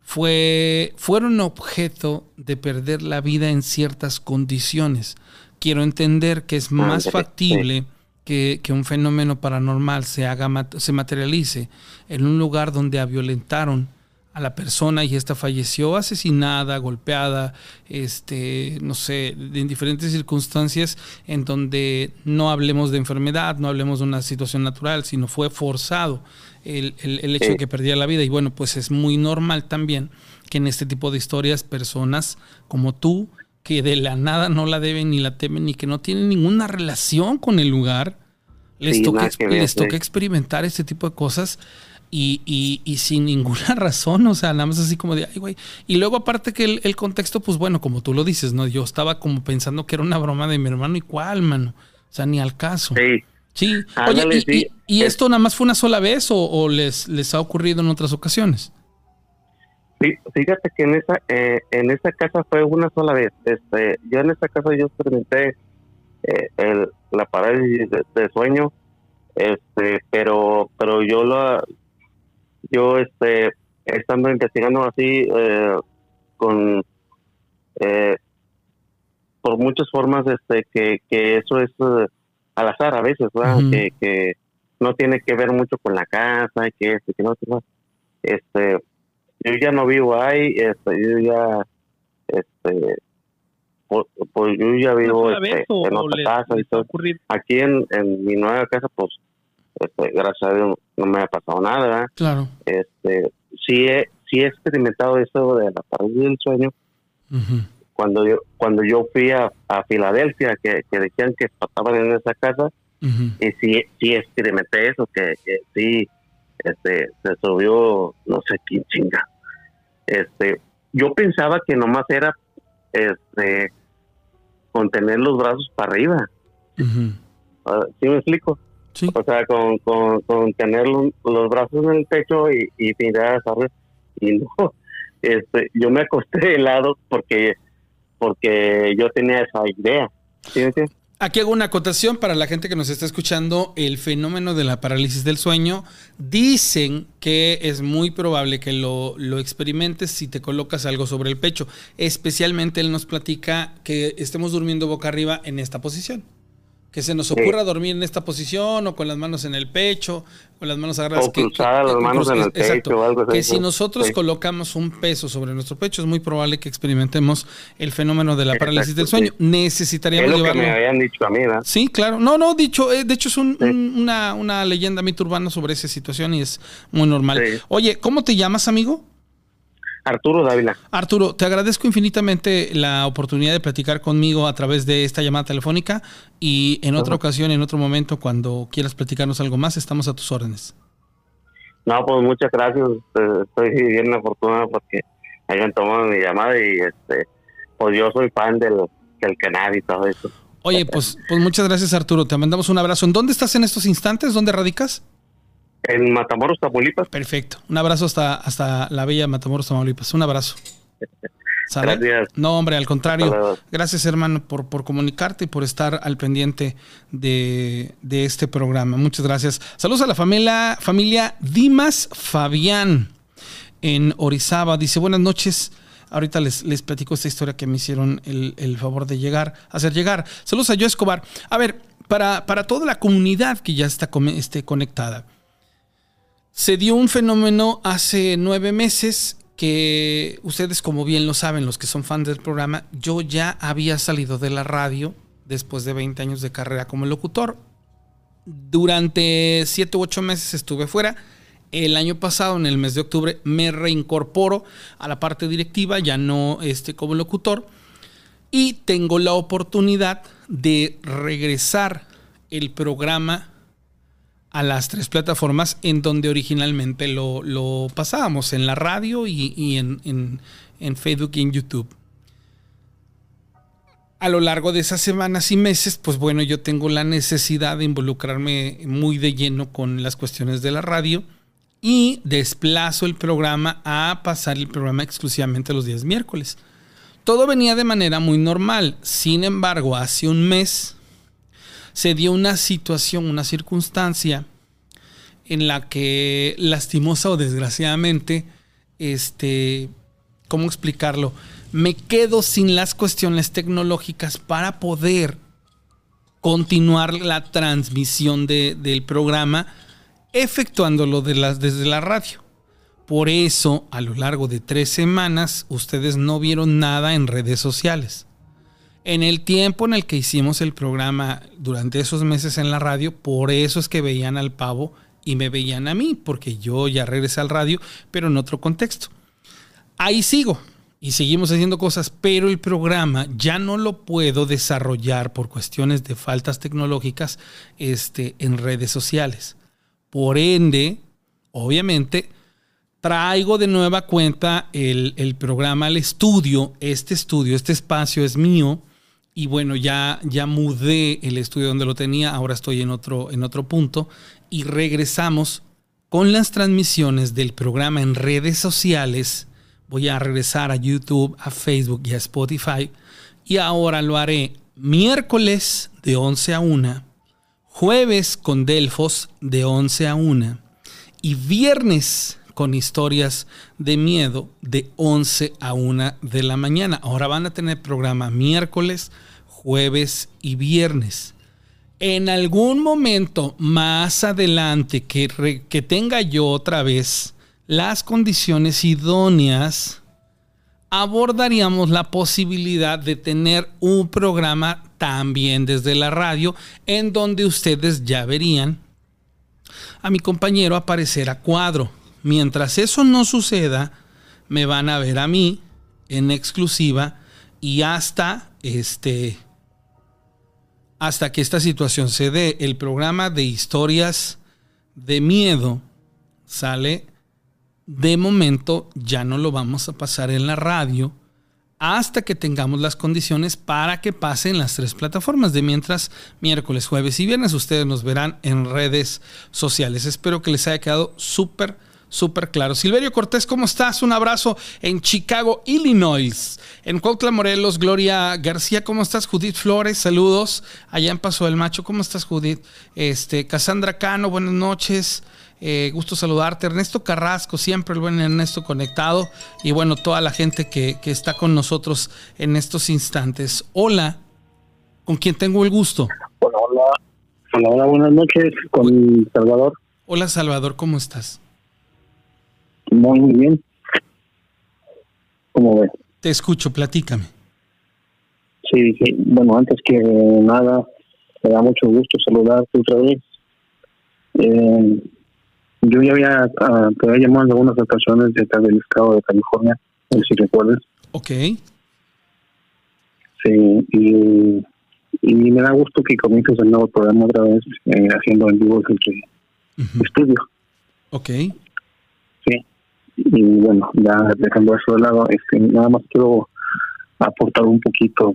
fue, fueron objeto de perder la vida en ciertas condiciones. Quiero entender que es más factible que, que, un fenómeno paranormal se, haga, se materialice en un lugar donde violentaron a la persona y esta falleció asesinada, golpeada, este, no sé, en diferentes circunstancias en donde no hablemos de enfermedad, no hablemos de una situación natural, sino fue forzado el, el, hecho de que perdía la vida. Y bueno, pues es muy normal también que en este tipo de historias personas como tú, que de la nada no la deben ni la temen ni que no tienen ninguna relación con el lugar, les, toca, les toca experimentar este tipo de cosas y, y, y, sin ninguna [laughs] razón, o sea, nada más así como de, ay, güey. Y luego aparte que el, contexto, pues bueno, como tú lo dices, ¿no? Yo estaba como pensando que era una broma de mi hermano y cuál, mano. O sea, ni al caso. Sí. Sí. Oye, y, y, esto nada más fue una sola vez o, les, les ha ocurrido en otras ocasiones? Sí, fíjate que en esa, eh, en esa casa fue una sola vez. Este, yo en esa casa yo experimenté eh, el, la parálisis de, de, sueño, este, pero, pero yo la, yo este estando investigando así eh, con eh, por muchas formas este que, que eso es eh, al azar a veces que, que no tiene que ver mucho con la casa que este que no este yo ya no vivo ahí este yo ya este pues, pues yo ya vivo este, en otra casa y todo. aquí en, en mi nueva casa pues este, gracias a Dios no me ha pasado nada. Claro. Este, sí he, sí he experimentado eso de la parálisis del sueño. Cuando yo cuando yo fui a, a Filadelfia, que, que, decían que pasaban en esa casa, y sí, sí experimenté eso, que, que, sí este, se subió, no sé quién chinga. Este, yo pensaba que nomás era este, con tener los brazos para arriba. Ah, ¿Sí me explico? O sea, con, con, tener los brazos en el pecho y, y mirar. Y no, [laughs] este, yo me acosté de lado porque, porque yo tenía esa idea. Aquí hago una acotación para la gente que nos está escuchando. El fenómeno de la parálisis del sueño dicen que es muy probable que lo, lo, experimentes si te colocas algo sobre el pecho. Especialmente él nos platica que estemos durmiendo boca arriba en esta posición que se nos ocurra dormir en esta posición o con las manos en el pecho, con las manos agarradas. O que, las manos en el pecho o algo así. Que si nosotros colocamos un peso sobre nuestro pecho, es muy probable que experimentemos el fenómeno de la parálisis del sueño. Necesitaríamos es lo que me habían dicho a mí, ¿verdad? Sí, claro. No, no, dicho, eh, de hecho es una, una leyenda mito urbana sobre esa situación y es muy normal. Oye, ¿cómo te llamas, amigo? Arturo Dávila. Arturo, te agradezco infinitamente la oportunidad de platicar conmigo a través de esta llamada telefónica y en otra ocasión, en otro momento, cuando quieras platicarnos algo más, estamos a tus órdenes. No, pues muchas gracias. Estoy bien afortunado porque hayan tomado mi llamada y este, pues yo soy fan del, del canal y todo eso. Oye, pues, pues muchas gracias Arturo, te mandamos un abrazo. ¿En dónde estás en estos instantes? ¿Dónde radicas? En Matamoros, Tamaulipas. Perfecto. Un abrazo hasta, hasta la bella Matamoros, Tamaulipas. Un abrazo. Gracias. No, hombre, al contrario. Gracias, hermano, por, por comunicarte y por estar al pendiente de, de, este programa. Muchas gracias. Saludos a la familia, familia Dimas Fabián en Orizaba. Dice, buenas noches. Ahorita les, les platico esta historia que me hicieron el, el favor de llegar, hacer llegar. Saludos a Yo Escobar. A ver, para, para toda la comunidad que ya está esté conectada. Se dio un fenómeno hace nueve meses que ustedes como bien lo saben, los que son fans del programa, yo ya había salido de la radio después de 20 años de carrera como locutor. Durante 7 u 8 meses estuve fuera. El año pasado, en el mes de octubre, me reincorporo a la parte directiva, ya no este, como locutor. Y tengo la oportunidad de regresar el programa a las tres plataformas en donde originalmente lo, pasábamos, en la radio y, en, Facebook y en YouTube. A lo largo de esas semanas y meses, pues bueno, yo tengo la necesidad de involucrarme muy de lleno con las cuestiones de la radio y desplazo el programa a pasar el programa exclusivamente los días miércoles. Todo venía de manera muy normal, sin embargo, hace un mes se dio una situación, una circunstancia en la que lastimosa o desgraciadamente, este, ¿cómo explicarlo? Me quedo sin las cuestiones tecnológicas para poder continuar la transmisión del programa efectuándolo de desde la radio. Por eso, a lo largo de tres semanas, ustedes no vieron nada en redes sociales. En el tiempo en el que hicimos el programa durante esos meses en la radio, por eso es que veían al pavo y me veían a mí, porque yo ya regresé al radio, pero en otro contexto. Ahí sigo y seguimos haciendo cosas, pero el programa ya no lo puedo desarrollar por cuestiones de faltas tecnológicas este, en redes sociales. Por ende, obviamente, traigo de nueva cuenta el, el programa al estudio. Este estudio, este espacio es mío y bueno, ya, ya mudé el estudio donde lo tenía, ahora estoy en otro, en otro punto y regresamos con las transmisiones del programa en redes sociales. Voy a regresar a YouTube, a Facebook y a Spotify y ahora lo haré miércoles de 11 a 1, jueves con Delfos de 11 a 1 y viernes con historias de miedo de 11 a 1 de la mañana. Ahora van a tener programa miércoles, jueves y viernes. En algún momento más adelante que, que tenga yo otra vez las condiciones idóneas, abordaríamos la posibilidad de tener un programa también desde la radio en donde ustedes ya verían a mi compañero aparecer a cuadro Mientras eso no suceda, me van a ver a mí en exclusiva y hasta este hasta que esta situación se dé, el programa de historias de miedo sale de momento ya no lo vamos a pasar en la radio hasta que tengamos las condiciones para que pasen las tres plataformas. De mientras, miércoles, jueves y viernes, ustedes nos verán en redes sociales. Espero que les haya quedado súper súper claro. Silverio Cortés, ¿cómo estás? Un abrazo en Chicago, Illinois. En Cuautla, Morelos, Gloria García, ¿cómo estás? Judith Flores, saludos. Allá en Paso del Macho, ¿cómo estás, Judith? Este, Cassandra Cano, buenas noches. Eh, gusto saludarte. Ernesto Carrasco, siempre el buen Ernesto conectado. Y bueno, toda la gente que, que está con nosotros en estos instantes. Hola, ¿con quién tengo el gusto? Hola, hola. Hola, hola buenas noches, con Salvador. Hola, Salvador, ¿cómo estás? Muy, muy bien. ¿Cómo ves? Te escucho, platícame. Sí, sí. Bueno, antes que nada, me da mucho gusto saludarte otra vez. Eh, yo ya había, uh, te había llamado en algunas ocasiones de del estado de California, si recuerdas. Ok. Sí, y, y me da gusto que comiences el nuevo programa otra vez, eh, haciendo en vivo el estudio. Ok. Y bueno, ya dejando eso de lado, este, nada más quiero aportar un poquito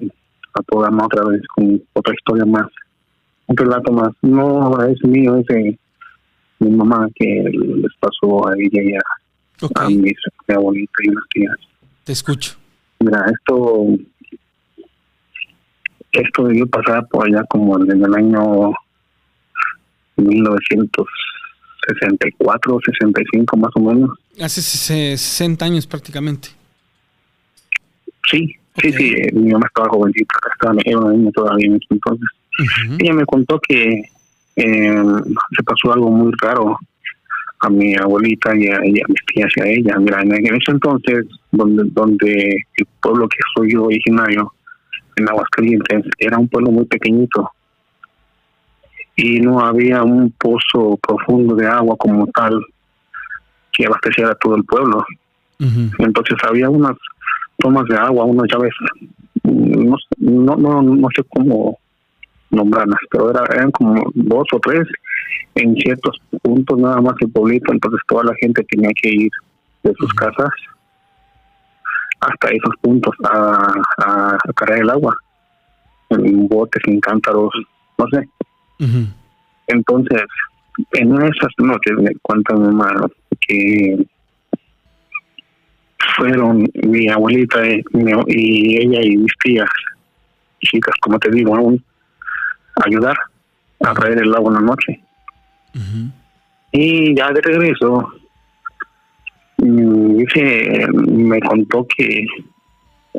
al programa otra vez con otra historia más, un relato más. No es mío, es de mi mamá que les pasó a ella y a, a mi, abuelita y unas tías. Te escucho. Mira, esto esto debió pasar por allá como en el año 1964, 65 más o menos. Hace 60 años prácticamente. Sí, sí, sí, mi mamá estaba jovencita, estaba, era una niña todavía en ese entonces. Ella me contó que eh, se pasó algo muy raro a mi abuelita y a, mis tías y a ella. Mira, en, ese entonces, donde, donde el pueblo que soy yo originario, en Aguascalientes, era un pueblo muy pequeñito y no había un pozo profundo de agua como tal que abasteciera todo el pueblo. Entonces había unas tomas de agua, unas llaves, no, no, no, no sé cómo nombrarlas, pero era, eran como dos o tres en ciertos puntos nada más el pueblito, entonces toda la gente tenía que ir de sus casas hasta esos puntos a, a, cargar el agua en botes, en cántaros, no sé. Entonces, en esas noches me cuenta mi mamá que fueron mi abuelita y, ella y mis tías, chicas, como te digo, aún ayudar a traer el agua en la noche. Y ya de regreso, mm, dice, me contó que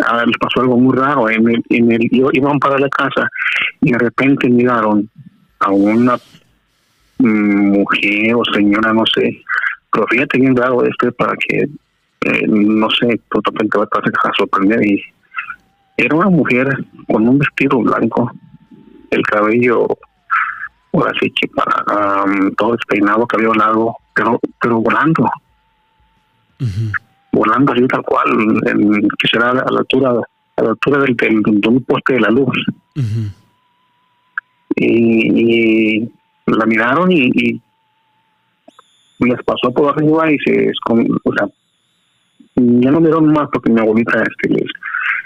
a les pasó algo muy raro. En el, en el, iban para la casa y de repente miraron a una mujer o señora, no sé, pero fíjate bien raro este para que, eh, no sé, totalmente va a estar a sorprender. Y era una mujer con un vestido blanco, el cabello, ahora sí que para todo despeinado, cabello largo, pero, pero volando. Volando así tal cual, que será a la altura a la altura del, de un poste de la luz y, la miraron y, y, les pasó por arriba y se o sea ya no miraron más porque mi abuelita este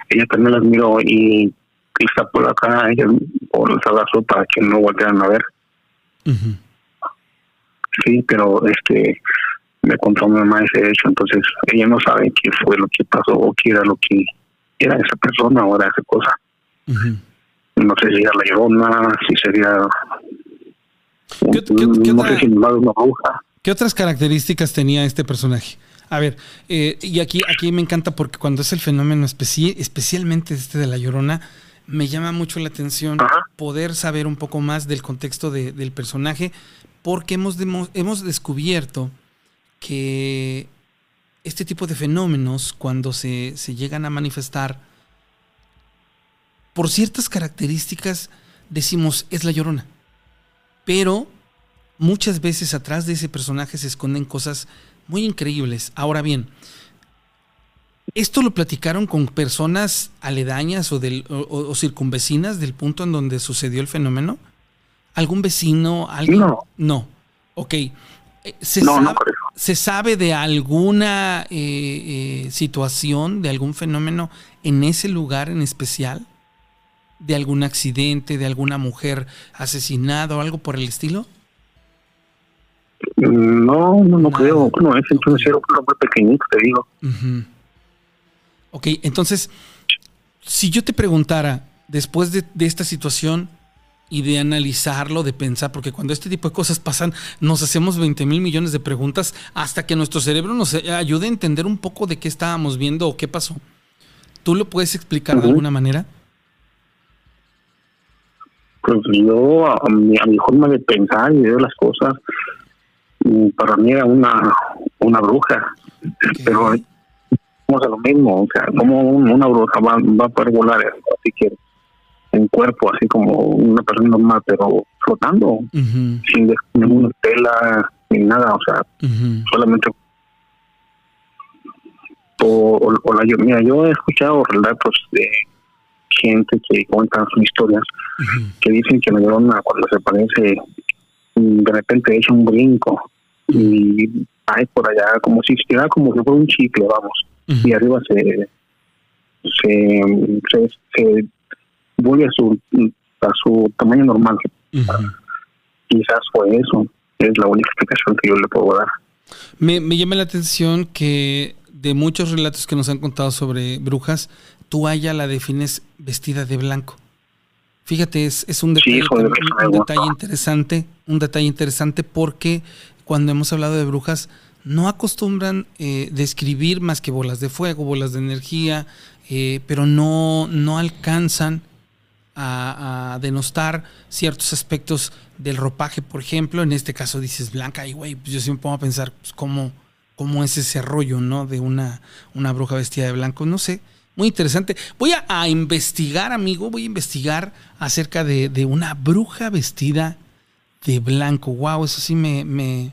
ella también las miró y les por cara ella o les abrazó para que no volvieran a ver. Sí pero este me contó mi mamá ese hecho entonces ella no sabe qué fue lo que pasó o qué era lo que era esa persona o era esa cosa no sé si era la llorona, si sería. ¿Qué, otras características tenía este personaje? A ver, eh, y aquí, aquí me encanta porque cuando es el fenómeno especialmente este de la llorona, me llama mucho la atención poder saber un poco más del contexto del personaje, porque hemos, hemos descubierto que este tipo de fenómenos, cuando se, se llegan a manifestar, por ciertas características decimos es la llorona. Pero muchas veces atrás de ese personaje se esconden cosas muy increíbles. Ahora bien, ¿esto lo platicaron con personas aledañas o, del, o, circunvecinas del punto en donde sucedió el fenómeno? ¿Algún vecino? ¿Alguien? No. No. Ok. Eh, ¿Se, no, sabe, no ¿Se sabe de alguna eh, eh, situación, de algún fenómeno en ese lugar en especial? De algún accidente, de alguna mujer asesinada o algo por el estilo? No, no, no creo. No, es entonces era un muy pequeñito, te digo. Ok, entonces, si yo te preguntara, después de, esta situación y de analizarlo, de pensar, porque cuando este tipo de cosas pasan, nos hacemos 20 mil millones de preguntas hasta que nuestro cerebro nos ayude a entender un poco de qué estábamos viendo o qué pasó. ¿Tú lo puedes explicar de alguna manera? Pues yo a, mi, a mi forma de pensar y ver las cosas mm, para mí era una una bruja. Pero vamos a lo mismo o sea como una bruja va, va a poder volar así que en cuerpo así como una persona normal pero flotando sin ninguna tela ni nada o sea solamente o, o, la yo mira yo he escuchado relatos de gente que cuentan sus historias, que dicen que la llorona cuando se aparece, de repente es un brinco y hay por allá, como si estuviera como si fuera un chicle, vamos, y arriba se, se, se, vuelve a su, a su tamaño normal. Quizás fue eso, es la única explicación que yo le puedo dar. Me, me llama la atención que de muchos relatos que nos han contado sobre brujas, tú a ella la defines vestida de blanco. Fíjate, es, es un, detalle, un, detalle interesante, un detalle interesante porque cuando hemos hablado de brujas no acostumbran eh, describir más que bolas de fuego, bolas de energía, eh, pero no, no alcanzan a, denostar ciertos aspectos del ropaje, por ejemplo. En este caso dices blanca, y güey, pues yo siempre pongo a pensar pues, cómo, cómo es ese rollo, ¿no? De una, una bruja vestida de blanco. No sé, muy interesante. Voy a, investigar, amigo, voy a investigar acerca de, una bruja vestida de blanco. Wow, eso sí me, me,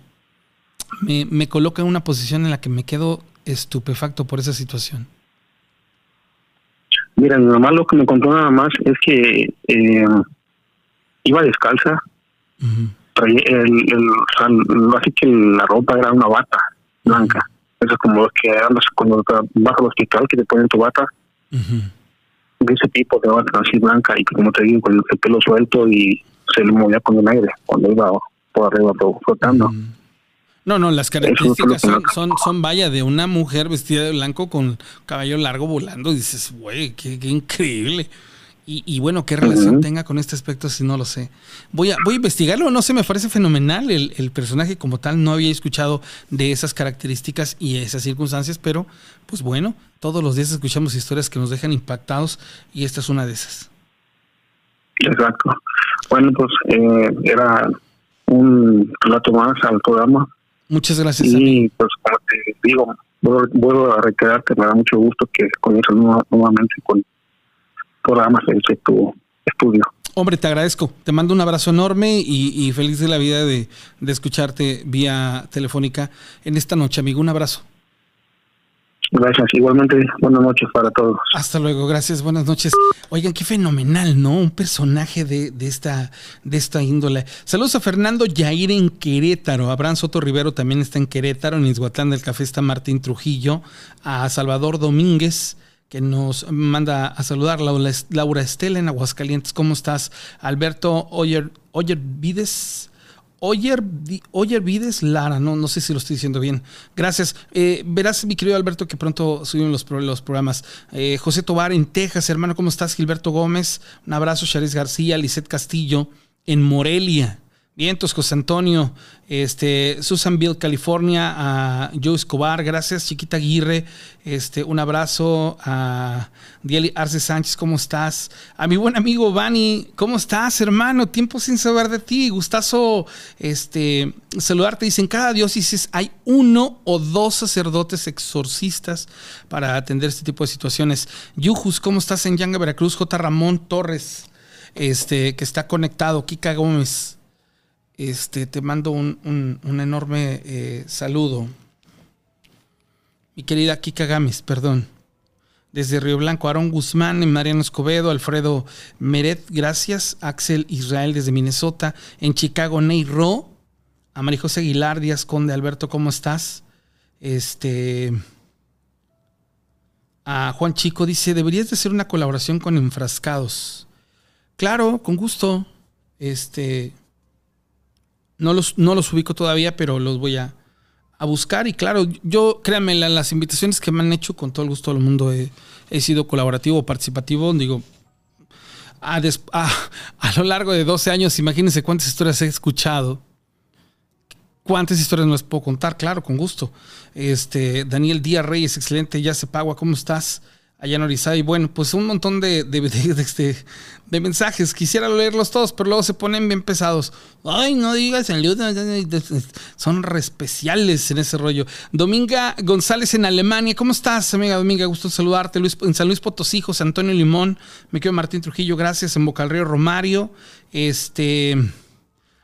me, coloca en una posición en la que me quedo estupefacto por esa situación. Mira, mi mamá lo que me contó nada más es que eh, iba descalza. el, el, así que la ropa era una bata blanca. Eso es como los que andas cuando vas al hospital que te ponen tu bata. De ese tipo de bata así blanca y como te digo, con el, pelo suelto y se le movía con el aire cuando iba por arriba flotando. No, no, las características son, son, son, vaya, de una mujer vestida de blanco con cabello largo volando. dices, güey, qué, increíble. Y, bueno, qué relación tenga con este aspecto, si no lo sé. Voy a, voy a investigarlo, no sé, me parece fenomenal el, el, personaje como tal. No había escuchado de esas características y esas circunstancias, pero pues bueno, todos los días escuchamos historias que nos dejan impactados y esta es una de esas. Exacto. Bueno, pues eh, era un relato más al programa. Muchas gracias. Y pues como te digo, vuelvo, a reiterar que me da mucho gusto que comiences nuevamente con programas de tu estudio. Hombre, te agradezco. Te mando un abrazo enorme y, feliz de la vida de, de, escucharte vía telefónica en esta noche, amigo. Un abrazo. Gracias, igualmente buenas noches para todos. Hasta luego, gracias, buenas noches. Oigan, qué fenomenal, ¿no? Un personaje de, de, esta, de esta índole. Saludos a Fernando Yair en Querétaro, Abraham Soto Rivero también está en Querétaro, en Izhuatlán del Café está Martín Trujillo, a Salvador Domínguez, que nos manda a saludar, Laura Estela en Aguascalientes, ¿cómo estás? Alberto Oyer, Oyer Vides Oyer, Oyer Vides Lara, no, no sé si lo estoy diciendo bien. Gracias. Eh, verás, mi querido Alberto, que pronto subimos los, los programas. Eh, José Tobar en Texas, hermano, ¿cómo estás? Gilberto Gómez, un abrazo. Charis García, Lisette Castillo en Morelia. Vientos, José Antonio, este, Susanville, California, a Joe Escobar, gracias, Chiquita Aguirre, este, un abrazo a Dieli Arce Sánchez, ¿cómo estás? A mi buen amigo Vani, ¿cómo estás, hermano? Tiempo sin saber de ti, gustazo, este, saludarte. Dicen, cada diócesis hay uno o dos sacerdotes exorcistas para atender este tipo de situaciones. Yujus, ¿cómo estás en Yanga, Veracruz? J. Ramón Torres, este, que está conectado, Kika Gómez. Este, te mando un, enorme eh, saludo. Mi querida Kika Gámez, perdón. Desde Río Blanco, Aaron Guzmán, Mariano Escobedo, Alfredo Meret, gracias. Axel Israel desde Minnesota. En Chicago, Ney Ro. A María José Aguilar, Díaz Conde, Alberto, ¿cómo estás? Este. A Juan Chico dice: Deberías de hacer una colaboración con Enfrascados. Claro, con gusto. Este. No los, no los ubico todavía, pero los voy a, buscar. Y claro, yo, créanme, las invitaciones que me han hecho, con todo el gusto del mundo, he, sido colaborativo, participativo. Digo, a, [laughs] a, lo largo de 12 años, imagínense cuántas historias he escuchado. ¿Cuántas historias no les puedo contar? Claro, con gusto. Este, Daniel Díaz Reyes, excelente. Ya se pagua, ¿cómo estás? Allá en Orizaba. Y bueno, pues un montón de, de, mensajes. Quisiera leerlos todos, pero luego se ponen bien pesados. Ay, no digas en Son re especiales en ese rollo. Dominga González en Alemania. ¿Cómo estás, amiga Dominga? Gusto saludarte. Luis, en San Luis Potosí, José Antonio Limón. Me quedo Martín Trujillo, gracias. En Boca Río Romario. Este.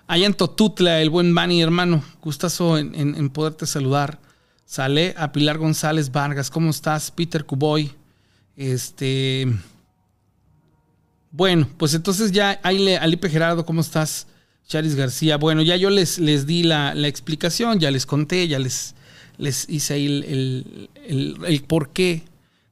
Allá en Totutla, el buen Bani, hermano. Gustazo en, en poderte saludar. Sale a Pilar González Vargas. ¿Cómo estás? Peter Cuboy. Este. Bueno, pues entonces ya, Alipe Gerardo, ¿cómo estás? Charis García, bueno, ya yo les, les di la, explicación, ya les conté, ya les, les hice ahí el, el, el, porqué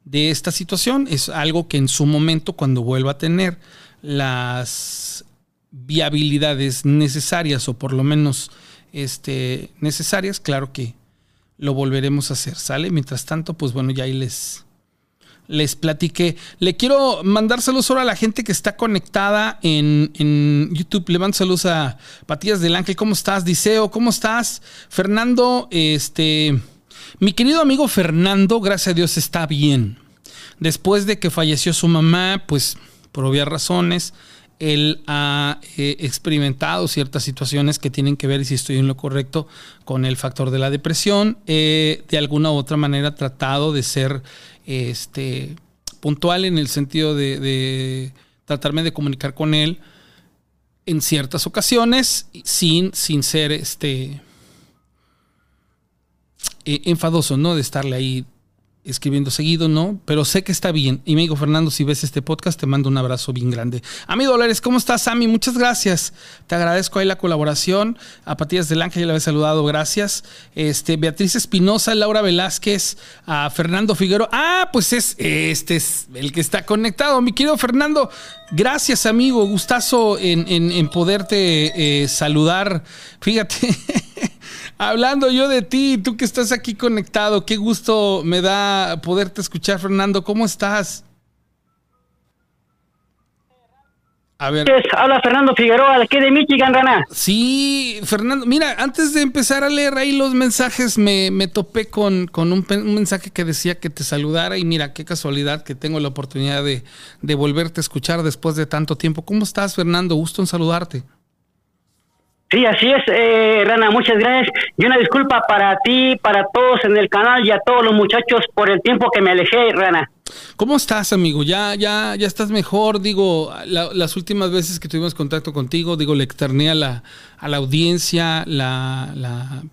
de esta situación. Es algo que en su momento, cuando vuelva a tener las viabilidades necesarias, o por lo menos este, necesarias, claro que lo volveremos a hacer, ¿sale? Mientras tanto, pues bueno, ya ahí les, les platiqué. Le quiero mandar saludos ahora a la gente que está conectada en, YouTube. Le mando saludos a Patillas del Ángel. ¿Cómo estás? Diceo, ¿cómo estás? Fernando, este. Mi querido amigo Fernando, gracias a Dios, está bien. Después de que falleció su mamá, pues por obvias razones, él ha eh, experimentado ciertas situaciones que tienen que ver, y si estoy en lo correcto, con el factor de la depresión. de alguna u otra manera tratado de ser este, puntual en el sentido de, tratarme de comunicar con él en ciertas ocasiones sin, sin ser este, e, enfadoso, ¿no? De estarle ahí escribiendo seguido, ¿no? Pero sé que está bien. Y me digo, Fernando, si ves este podcast, te mando un abrazo bien grande. A mi Dolores, ¿cómo estás, Sammy? Muchas gracias. Te agradezco ahí la colaboración. A Patillas del Ángel ya le había saludado, gracias. Este, Beatriz Espinosa, Laura Velázquez, a Fernando Figueroa. Ah, pues es, este es el que está conectado. Mi querido Fernando, gracias, amigo. Gustazo en, en, poderte eh, saludar. Fíjate. [laughs] Hablando yo de ti, tú que estás aquí conectado, qué gusto me da poderte escuchar, Fernando. ¿Cómo estás? A ver. Habla Fernando Figueroa, de aquí de Michigan, Rana. Sí, Fernando, mira, antes de empezar a leer ahí los mensajes, me, topé con, con un, mensaje que decía que te saludara y mira, qué casualidad que tengo la oportunidad de, de volverte a escuchar después de tanto tiempo. ¿Cómo estás, Fernando? Gusto en saludarte. Sí, así es, eh, Rana, muchas gracias. Y una disculpa para ti, para todos en el canal y a todos los muchachos por el tiempo que me alejé, Rana. ¿Cómo estás, amigo? ¿Ya, ya, ya estás mejor? Digo, las últimas veces que tuvimos contacto contigo, digo, le externé a la, a la audiencia la, la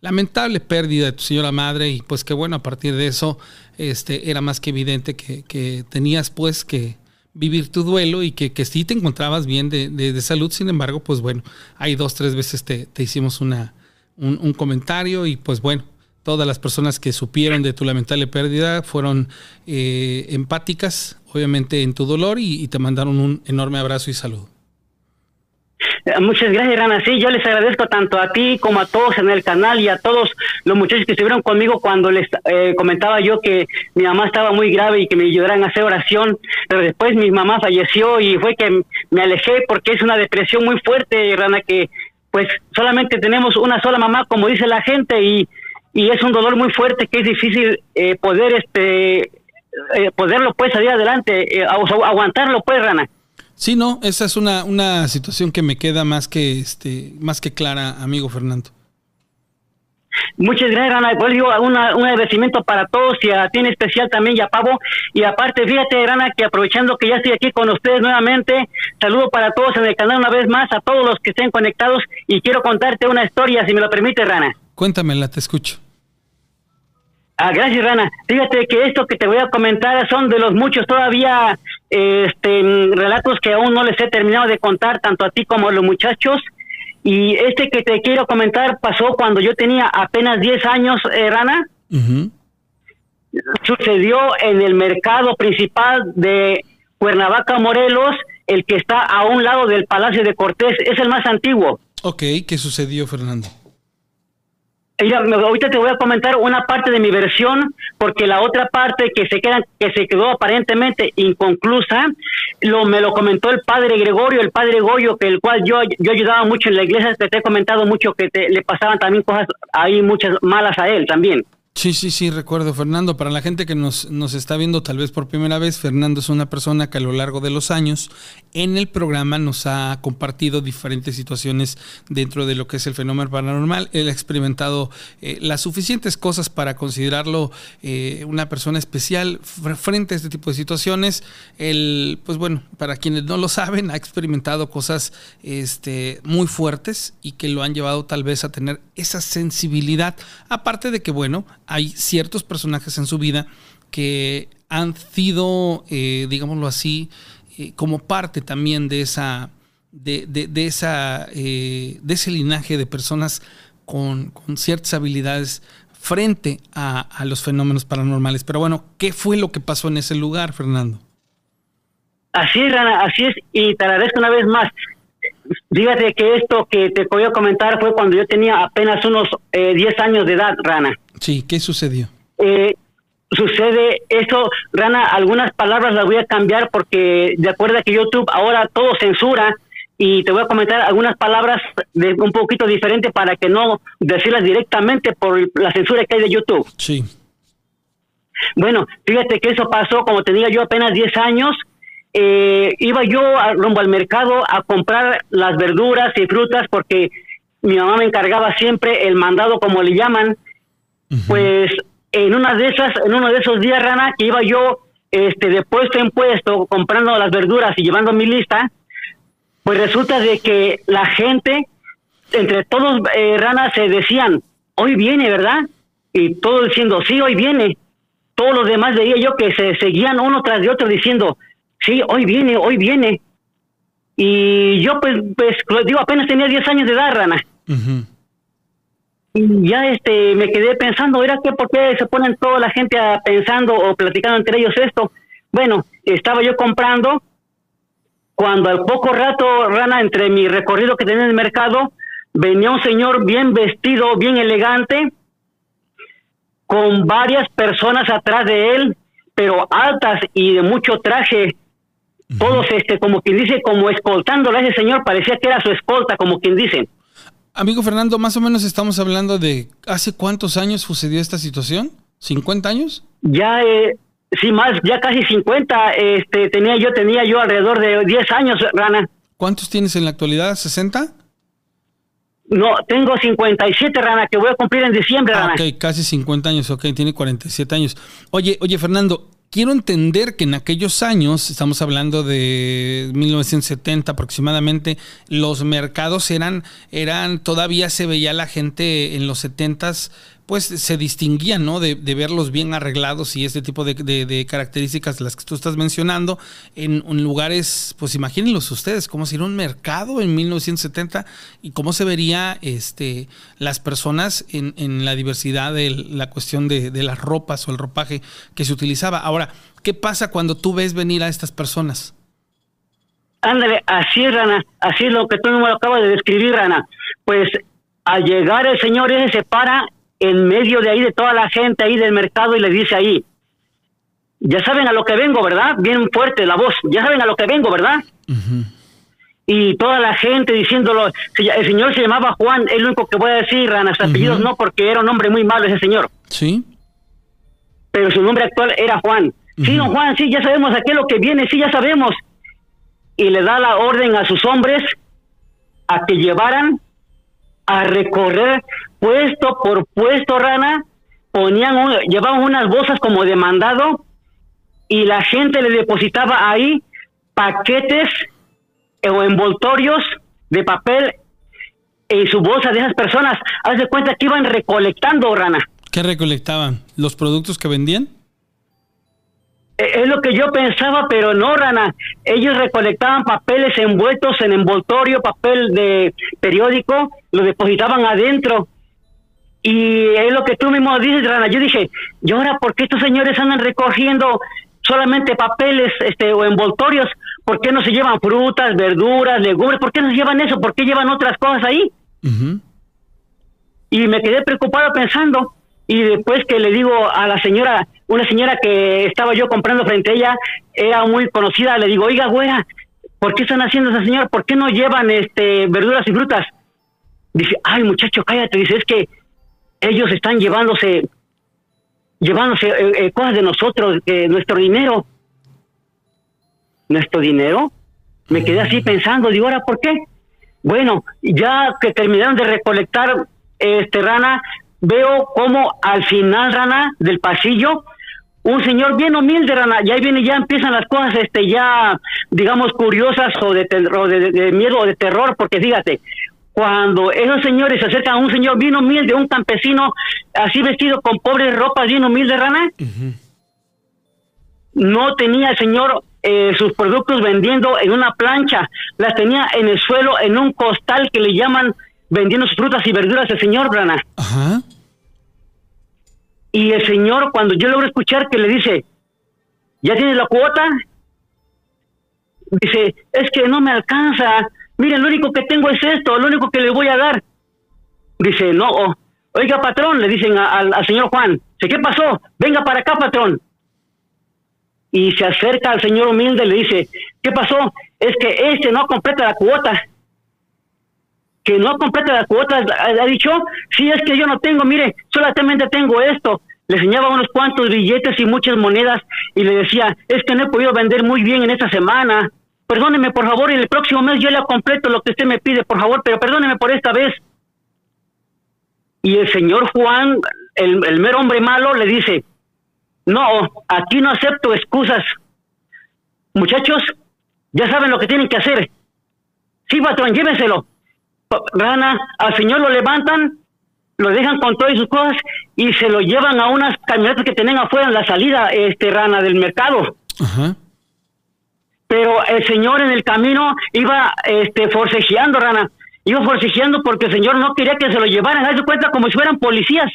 lamentable pérdida de tu señora madre y pues que bueno, a partir de eso este, era más que evidente que, que tenías pues que vivir tu duelo y que, que sí te encontrabas bien de, de, salud, sin embargo, pues bueno, hay dos, tres veces te, te hicimos una, un, comentario y pues bueno, todas las personas que supieron de tu lamentable pérdida fueron eh, empáticas, obviamente, en tu dolor y, y te mandaron un enorme abrazo y saludo. Eh, muchas gracias, Rana. Sí, yo les agradezco tanto a ti como a todos en el canal y a todos los muchachos que estuvieron conmigo cuando les eh, comentaba yo que mi mamá estaba muy grave y que me ayudaran a hacer oración. Pero después mi mamá falleció y fue que me alejé porque es una depresión muy fuerte, Rana, que pues solamente tenemos una sola mamá, como dice la gente, y, y es un dolor muy fuerte que es difícil eh, poder este poderlo pues salir adelante, aguantarlo pues, Rana. Sí, no, esa es una, una situación que me queda más que este, más que clara, amigo Fernando. Muchas gracias, Rana. Pues digo, un agradecimiento para todos y a ti en especial también y a Pavo. Y aparte, fíjate, Rana, que aprovechando que ya estoy aquí con ustedes nuevamente, saludo para todos en el canal una vez más, a todos los que estén conectados y quiero contarte una historia, si me lo permite, Rana. Cuéntamela, te escucho. Ah, gracias, Rana. Fíjate que esto que te voy a comentar son de los muchos todavía este, relatos que aún no les he terminado de contar, tanto a ti como a los muchachos. Y este que te quiero comentar pasó cuando yo tenía apenas 10 años, eh, Rana. Sucedió en el mercado principal de Cuernavaca, Morelos, el que está a un lado del Palacio de Cortés. Es el más antiguo. Ok, ¿qué sucedió, Fernando? Ahorita te voy a comentar una parte de mi versión, porque la otra parte que se queda, que se quedó aparentemente inconclusa, lo me lo comentó el padre Gregorio, el padre Goyo, que el cual yo yo ayudaba mucho en la iglesia, te, he comentado mucho que le pasaban también cosas ahí muchas malas a él también. Sí, sí, sí, recuerdo, Fernando. Para la gente que nos, nos, está viendo tal vez por primera vez, Fernando es una persona que a lo largo de los años en el programa nos ha compartido diferentes situaciones dentro de lo que es el fenómeno paranormal. Él ha experimentado eh, las suficientes cosas para considerarlo eh, una persona especial frente a este tipo de situaciones. Él, pues bueno, para quienes no lo saben, ha experimentado cosas este, muy fuertes y que lo han llevado tal vez a tener esa sensibilidad. Aparte de que, bueno, hay ciertos personajes en su vida que han sido, eh, digámoslo así, eh, como parte también de esa, de, de, esa, eh, de ese linaje de personas con, ciertas habilidades frente a, los fenómenos paranormales. Pero bueno, ¿qué fue lo que pasó en ese lugar, Fernando? Así es, así es, y te agradezco una vez más. Fíjate que esto que te voy a comentar fue cuando yo tenía apenas unos 10 eh, años de edad, Rana. Sí, ¿qué sucedió? Eh, sucede eso, Rana, algunas palabras las voy a cambiar porque de acuerdo a que YouTube ahora todo censura y te voy a comentar algunas palabras de un poquito diferente para que no decirlas directamente por la censura que hay de YouTube. Sí. Bueno, fíjate que eso pasó como tenía yo apenas 10 años. Eh, iba yo rumbo al mercado a comprar las verduras y frutas porque mi mamá me encargaba siempre el mandado, como le llaman. Pues en una de esas, en uno de esos días, Rana, que iba yo este, de puesto en puesto comprando las verduras y llevando mi lista, pues resulta de que la gente, entre todos, eh, Rana, se decían, hoy viene, ¿verdad? Y todos diciendo, sí, hoy viene. Todos los demás veía yo que se seguían uno tras de otro diciendo, sí, hoy viene, hoy viene. Y yo, pues, pues digo, apenas tenía 10 años de edad, Rana ya este me quedé pensando, era que por qué se ponen toda la gente a, pensando o platicando entre ellos esto. Bueno, estaba yo comprando cuando al poco rato, Rana, entre mi recorrido que tenía en el mercado, venía un señor bien vestido, bien elegante, con varias personas atrás de él, pero altas y de mucho traje, todos este como quien dice, como escoltándole a ese señor, parecía que era su escolta, como quien dice. Amigo Fernando, más o menos estamos hablando de hace cuántos años sucedió esta situación? ¿50 años? Ya, eh, sí, más, ya casi 50. Este, tenía yo, tenía yo alrededor de 10 años, Rana. ¿Cuántos tienes en la actualidad? ¿60? No, tengo 57, Rana, que voy a cumplir en diciembre, ah, Rana. Ok, casi 50 años, ok, tiene 47 años. Oye, oye, Fernando, quiero entender que en aquellos años, estamos hablando de 1970 aproximadamente, los mercados eran, eran, todavía se veía la gente en los 70s pues se distinguían, ¿no? De, verlos bien arreglados y este tipo de, características, las que tú estás mencionando, en, lugares, pues imagínenlos ustedes, cómo sería un mercado en 1970 y cómo se vería este, las personas en, la diversidad de la cuestión de, las ropas o el ropaje que se utilizaba. Ahora, ¿qué pasa cuando tú ves venir a estas personas? Ándale, así es, Rana, así es lo que tú me acabas de describir, Rana. Pues al llegar el señor ese se para en medio de ahí, de toda la gente ahí del mercado y le dice ahí, ya saben a lo que vengo, ¿verdad? Bien fuerte la voz, ya saben a lo que vengo, ¿verdad? Y toda la gente diciéndolo, el señor se llamaba Juan, es lo único que voy a decir, a uh apellidos no, porque era un hombre muy malo ese señor. Sí. Pero su nombre actual era Juan. Sí, don Juan, sí, ya sabemos a qué es lo que viene, sí, ya sabemos. Y le da la orden a sus hombres a que llevaran a recorrer puesto por puesto, Rana, ponían, llevaban unas bolsas como de mandado y la gente le depositaba ahí paquetes o envoltorios de papel en su bolsa de esas personas. Haz de cuenta que iban recolectando, Rana. ¿Qué recolectaban? ¿Los productos que vendían? E, es lo que yo pensaba, pero no, Rana. Ellos recolectaban papeles envueltos en envoltorio, papel de periódico, lo depositaban adentro. Y es lo que tú mismo dices, Rana. Yo dije, ¿y ahora por qué estos señores andan recogiendo solamente papeles este, o envoltorios? ¿Por qué no se llevan frutas, verduras, legumbres? ¿Por qué no se llevan eso? ¿Por qué llevan otras cosas ahí? Y me quedé preocupado pensando. Y después que le digo a la señora, una señora que estaba yo comprando frente a ella, era muy conocida, le digo, oiga, güera, ¿por qué están haciendo esa señora? ¿Por qué no llevan este verduras y frutas? Dice, ay muchacho, cállate, dice, es que ellos están llevándose, llevándose eh, eh, cosas de nosotros, nuestro dinero. ¿Nuestro dinero? Me quedé así pensando, digo, ¿ahora por qué? Bueno, ya que terminaron de recolectar este rana, veo como al final, Rana, del pasillo, un señor bien humilde, Rana, y ahí viene, ya empiezan las cosas, este, ya, digamos, curiosas o de, de, miedo o de terror, porque fíjate, cuando esos señores se acercan a un señor bien humilde, un campesino, así vestido con pobres ropas, bien humilde, Rana, no tenía el señor eh, sus productos vendiendo en una plancha, las tenía en el suelo, en un costal que le llaman vendiendo sus frutas y verduras el señor Brana. Ajá. Y el señor, cuando yo logro escuchar que le dice, ¿ya tienes la cuota? Dice, es que no me alcanza. Miren, lo único que tengo es esto, lo único que le voy a dar. Dice, no, oh, oiga patrón, le dicen al señor Juan, ¿qué pasó? Venga para acá, patrón. Y se acerca al señor humilde y le dice, ¿qué pasó? Es que este no completa la cuota. Que no completa la cuota, ha dicho, sí, es que yo no tengo, mire, solamente tengo esto. Le enseñaba unos cuantos billetes y muchas monedas y le decía, es que no he podido vender muy bien en esta semana. Perdóneme, por favor, y el próximo mes yo le completo lo que usted me pide, por favor, pero perdóneme por esta vez. Y el señor Juan, el, el mero hombre malo, le dice, no, aquí no acepto excusas. Muchachos, ya saben lo que tienen que hacer. Sí, patrón, llévenselo. Rana, al señor lo levantan, lo dejan con todas sus cosas y se lo llevan a unas camionetas que tienen afuera en la salida, este Rana, del mercado. Pero el señor en el camino iba este forcejeando, Rana. Iba forcejeando porque el señor no quería que se lo llevaran, a su cuenta como si fueran policías.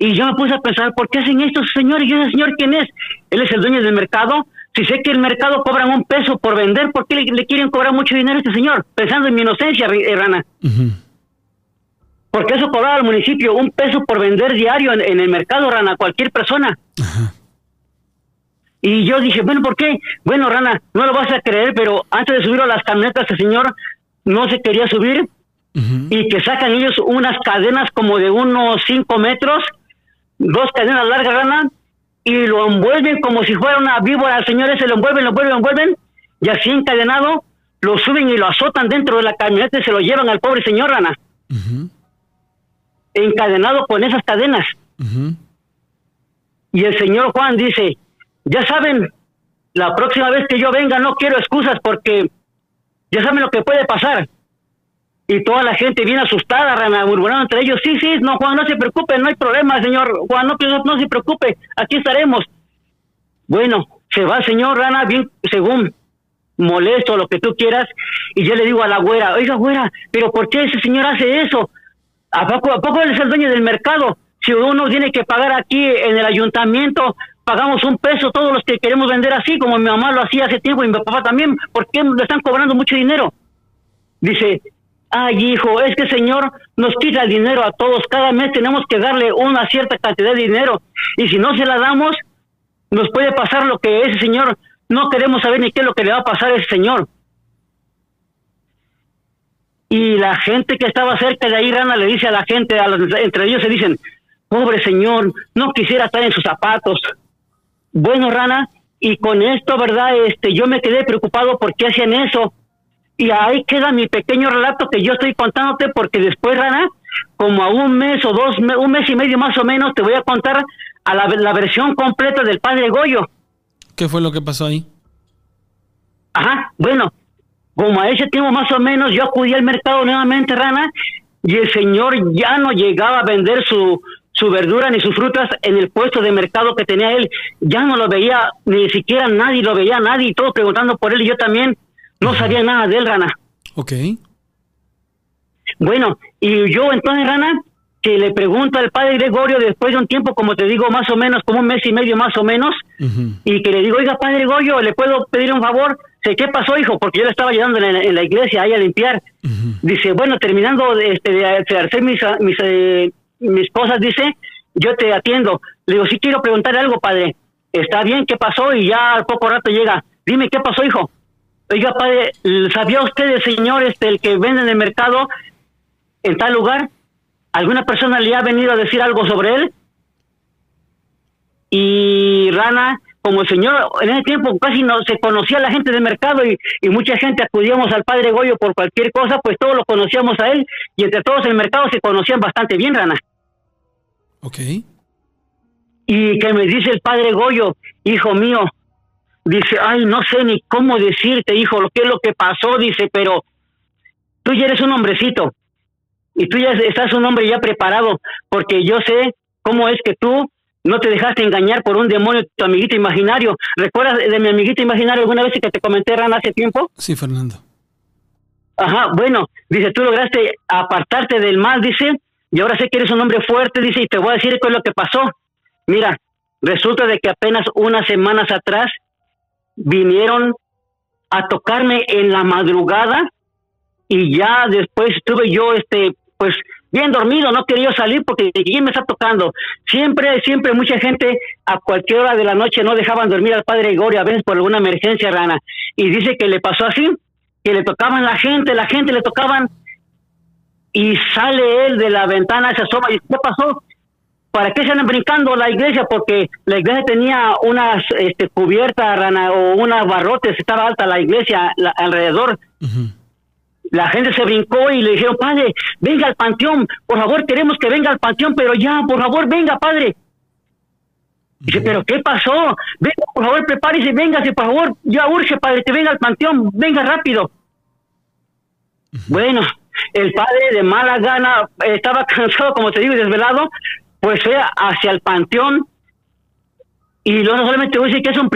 Y yo me puse a pensar, ¿por qué hacen esto, señor? ¿Y ese señor quién es? Él es el dueño del mercado. Si sé que el mercado cobran un peso por vender, ¿por qué le, quieren cobrar mucho dinero a este señor? Pensando en mi inocencia, eh, Rana. Porque eso cobraba al municipio un peso por vender diario en, el mercado, Rana, cualquier persona. Y yo dije, bueno, ¿por qué? Bueno, Rana, no lo vas a creer, pero antes de subir a las camionetas, el señor no se quería subir y que sacan ellos unas cadenas como de unos cinco metros, dos cadenas largas, Rana, y lo envuelven como si fuera una víbora, señores, se lo envuelven, lo envuelven, lo envuelven, y así encadenado, lo suben y lo azotan dentro de la camioneta y se lo llevan al pobre señor, Rana. Encadenado con esas cadenas. Y el señor Juan dice, ya saben, la próxima vez que yo venga no quiero excusas porque ya saben lo que puede pasar. Y toda la gente viene asustada, Rana, murmurando entre ellos, sí, sí, no, Juan, no se preocupe, no hay problema, señor Juan, no, no, se preocupe, aquí estaremos. Bueno, se va señor Rana, bien, según molesto, lo que tú quieras, y yo le digo a la güera, oiga, güera, pero ¿por qué ese señor hace eso? ¿A poco, ¿A poco él es el dueño del mercado? Si uno tiene que pagar aquí en el ayuntamiento pagamos un peso todos los que queremos vender así, como mi mamá lo hacía hace tiempo y mi papá también, ¿por qué le están cobrando mucho dinero? Dice, ay hijo, es que el Señor nos quita el dinero a todos, cada mes tenemos que darle una cierta cantidad de dinero y si no se la damos, nos puede pasar lo que ese Señor, no queremos saber ni qué es lo que le va a pasar a ese Señor. Y la gente que estaba cerca de ahí, Rana, le dice a la gente, entre ellos se dicen, pobre Señor, no quisiera estar en sus zapatos, bueno, Rana, y con esto, ¿verdad? Este, yo me quedé preocupado por qué hacían eso. Y ahí queda mi pequeño relato que yo estoy contándote porque después, Rana, como a un mes o dos, un mes y medio más o menos, te voy a contar a la, la versión completa del padre Goyo. ¿Qué fue lo que pasó ahí? Ajá, bueno, como a ese tiempo más o menos yo acudí al mercado nuevamente, Rana, y el señor ya no llegaba a vender su, su verdura ni sus frutas en el puesto de mercado que tenía él. Ya no lo veía, ni siquiera nadie lo veía, nadie, y todos preguntando por él y yo también no sabía nada de él, Rana. Ok. Bueno, y yo entonces, Rana, que le pregunto al padre Gregorio después de un tiempo, como te digo, más o menos, como un mes y medio más o menos, y que le digo, oiga, padre Gregorio, ¿le puedo pedir un favor? ¿Qué pasó, hijo? Porque yo le estaba ayudando en la, iglesia ahí a limpiar. Dice, bueno, terminando de, este, de hacer mis, mis, eh, mi esposa dice, yo te atiendo. Le digo, sí quiero preguntarle algo, padre. Está bien, ¿qué pasó? Y ya al poco rato llega. Dime, ¿qué pasó, hijo? Oiga, padre, ¿sabía usted el señor, este, el que vende en el mercado en tal lugar? ¿Alguna persona le ha venido a decir algo sobre él? Y Rana, como el señor en ese tiempo casi no se conocía la gente del mercado y, y, mucha gente acudíamos al padre Goyo por cualquier cosa, pues todos lo conocíamos a él y entre todos el mercado se conocían bastante bien, Rana. Ok. Y que me dice el padre Goyo, hijo mío, dice, ay, no sé ni cómo decirte, hijo, lo que es lo que pasó, dice, pero tú ya eres un hombrecito y tú ya estás un hombre ya preparado, porque yo sé cómo es que tú no te dejaste engañar por un demonio, tu amiguito imaginario. ¿Recuerdas de mi amiguito imaginario alguna vez que te comenté, Rana, hace tiempo? Sí, Fernando. Ajá, bueno, dice, tú lograste apartarte del mal, dice, y ahora sé que eres un hombre fuerte, dice, y te voy a decir qué es lo que pasó. Mira, resulta de que apenas unas semanas atrás vinieron a tocarme en la madrugada y ya después estuve yo, este, pues bien dormido, no quería salir porque ¿quién me está tocando? Siempre, siempre mucha gente a cualquier hora de la noche no dejaban dormir al padre Gregorio, a veces por alguna emergencia rana. Y dice que le pasó así, que le tocaban la gente, la gente le tocaban y sale él de la ventana, se asoma y ¿qué pasó? ¿Para qué se andan brincando la iglesia? Porque la iglesia tenía unas este, cubiertas rana, o unas barrotes, estaba alta la iglesia alrededor la gente se brincó y le dijeron, padre, venga al panteón, por favor, queremos que venga al panteón, pero ya, por favor, venga, padre. Dice, pero ¿qué pasó? Venga, por favor, prepárese, véngase, por favor, ya urge, padre, que venga al panteón, venga rápido. Bueno, el padre de mala gana estaba [laughs] cansado, como te digo, y desvelado, pues fue hacia el panteón. Y no solamente voy a decir que es un,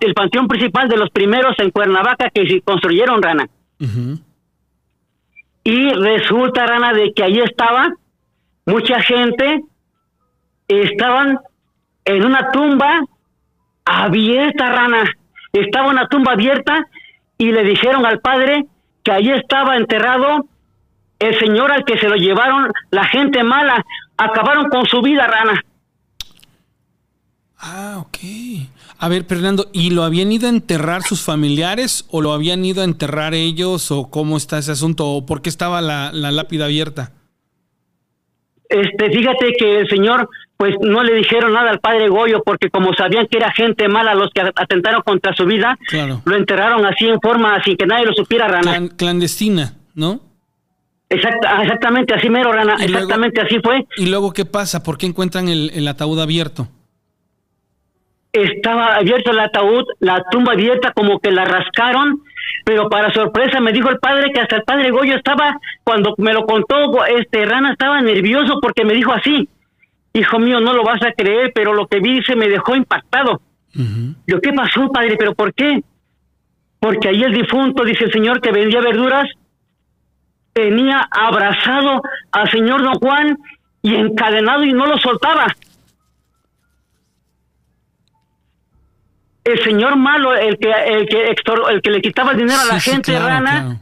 el, panteón principal de los primeros en Cuernavaca que se construyeron, Rana. Y resulta, Rana, de que allí estaba mucha gente, estaban en una tumba abierta, Rana. Estaba una tumba abierta y le dijeron al padre que allí estaba enterrado el señor al que se lo llevaron la gente mala. Acabaron con su vida, Rana. Ah, ok. A ver, Fernando, ¿y lo habían ido a enterrar sus familiares o lo habían ido a enterrar ellos o cómo está ese asunto o por qué estaba la, lápida abierta? Este, fíjate que el señor pues no le dijeron nada al padre Goyo porque como sabían que era gente mala los que atentaron contra su vida, lo enterraron así en forma sin que nadie lo supiera, Rana. clandestina, ¿no? Ah, exactamente, así mero, Rana, exactamente así fue. ¿Y luego qué pasa? ¿Por qué encuentran el ataúd abierto? estaba abierto el ataúd, la tumba abierta, como que la rascaron, pero para sorpresa me dijo el padre que hasta el padre Goyo estaba, cuando me lo contó, este Rana estaba nervioso porque me dijo así, hijo mío, no lo vas a creer, pero lo que vi se me dejó impactado. Yo, ¿qué pasó, padre? ¿Pero por qué? Porque ahí el difunto, dice el señor que vendía verduras, tenía abrazado al señor don Juan y encadenado y no lo soltaba. el señor malo, el que el que el que le quitaba el dinero a la gente rana,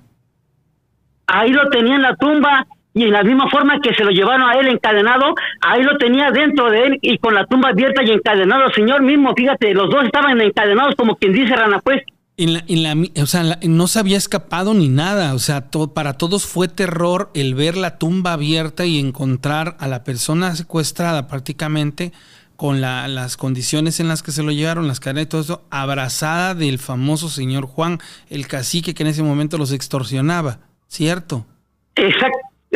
ahí lo tenía en la tumba y en la misma forma que se lo llevaron a él encadenado, ahí lo tenía dentro de él y con la tumba abierta y encadenado. El señor mismo, fíjate, los dos estaban encadenados como quien dice rana, pues. En la, en la, o sea, no se había escapado ni nada, o sea, para todos fue terror el ver la tumba abierta y encontrar a la persona secuestrada prácticamente con las condiciones en las que se lo llevaron, las cadenas y todo eso, abrazada del famoso señor Juan, el cacique que en ese momento los extorsionaba, ¿cierto?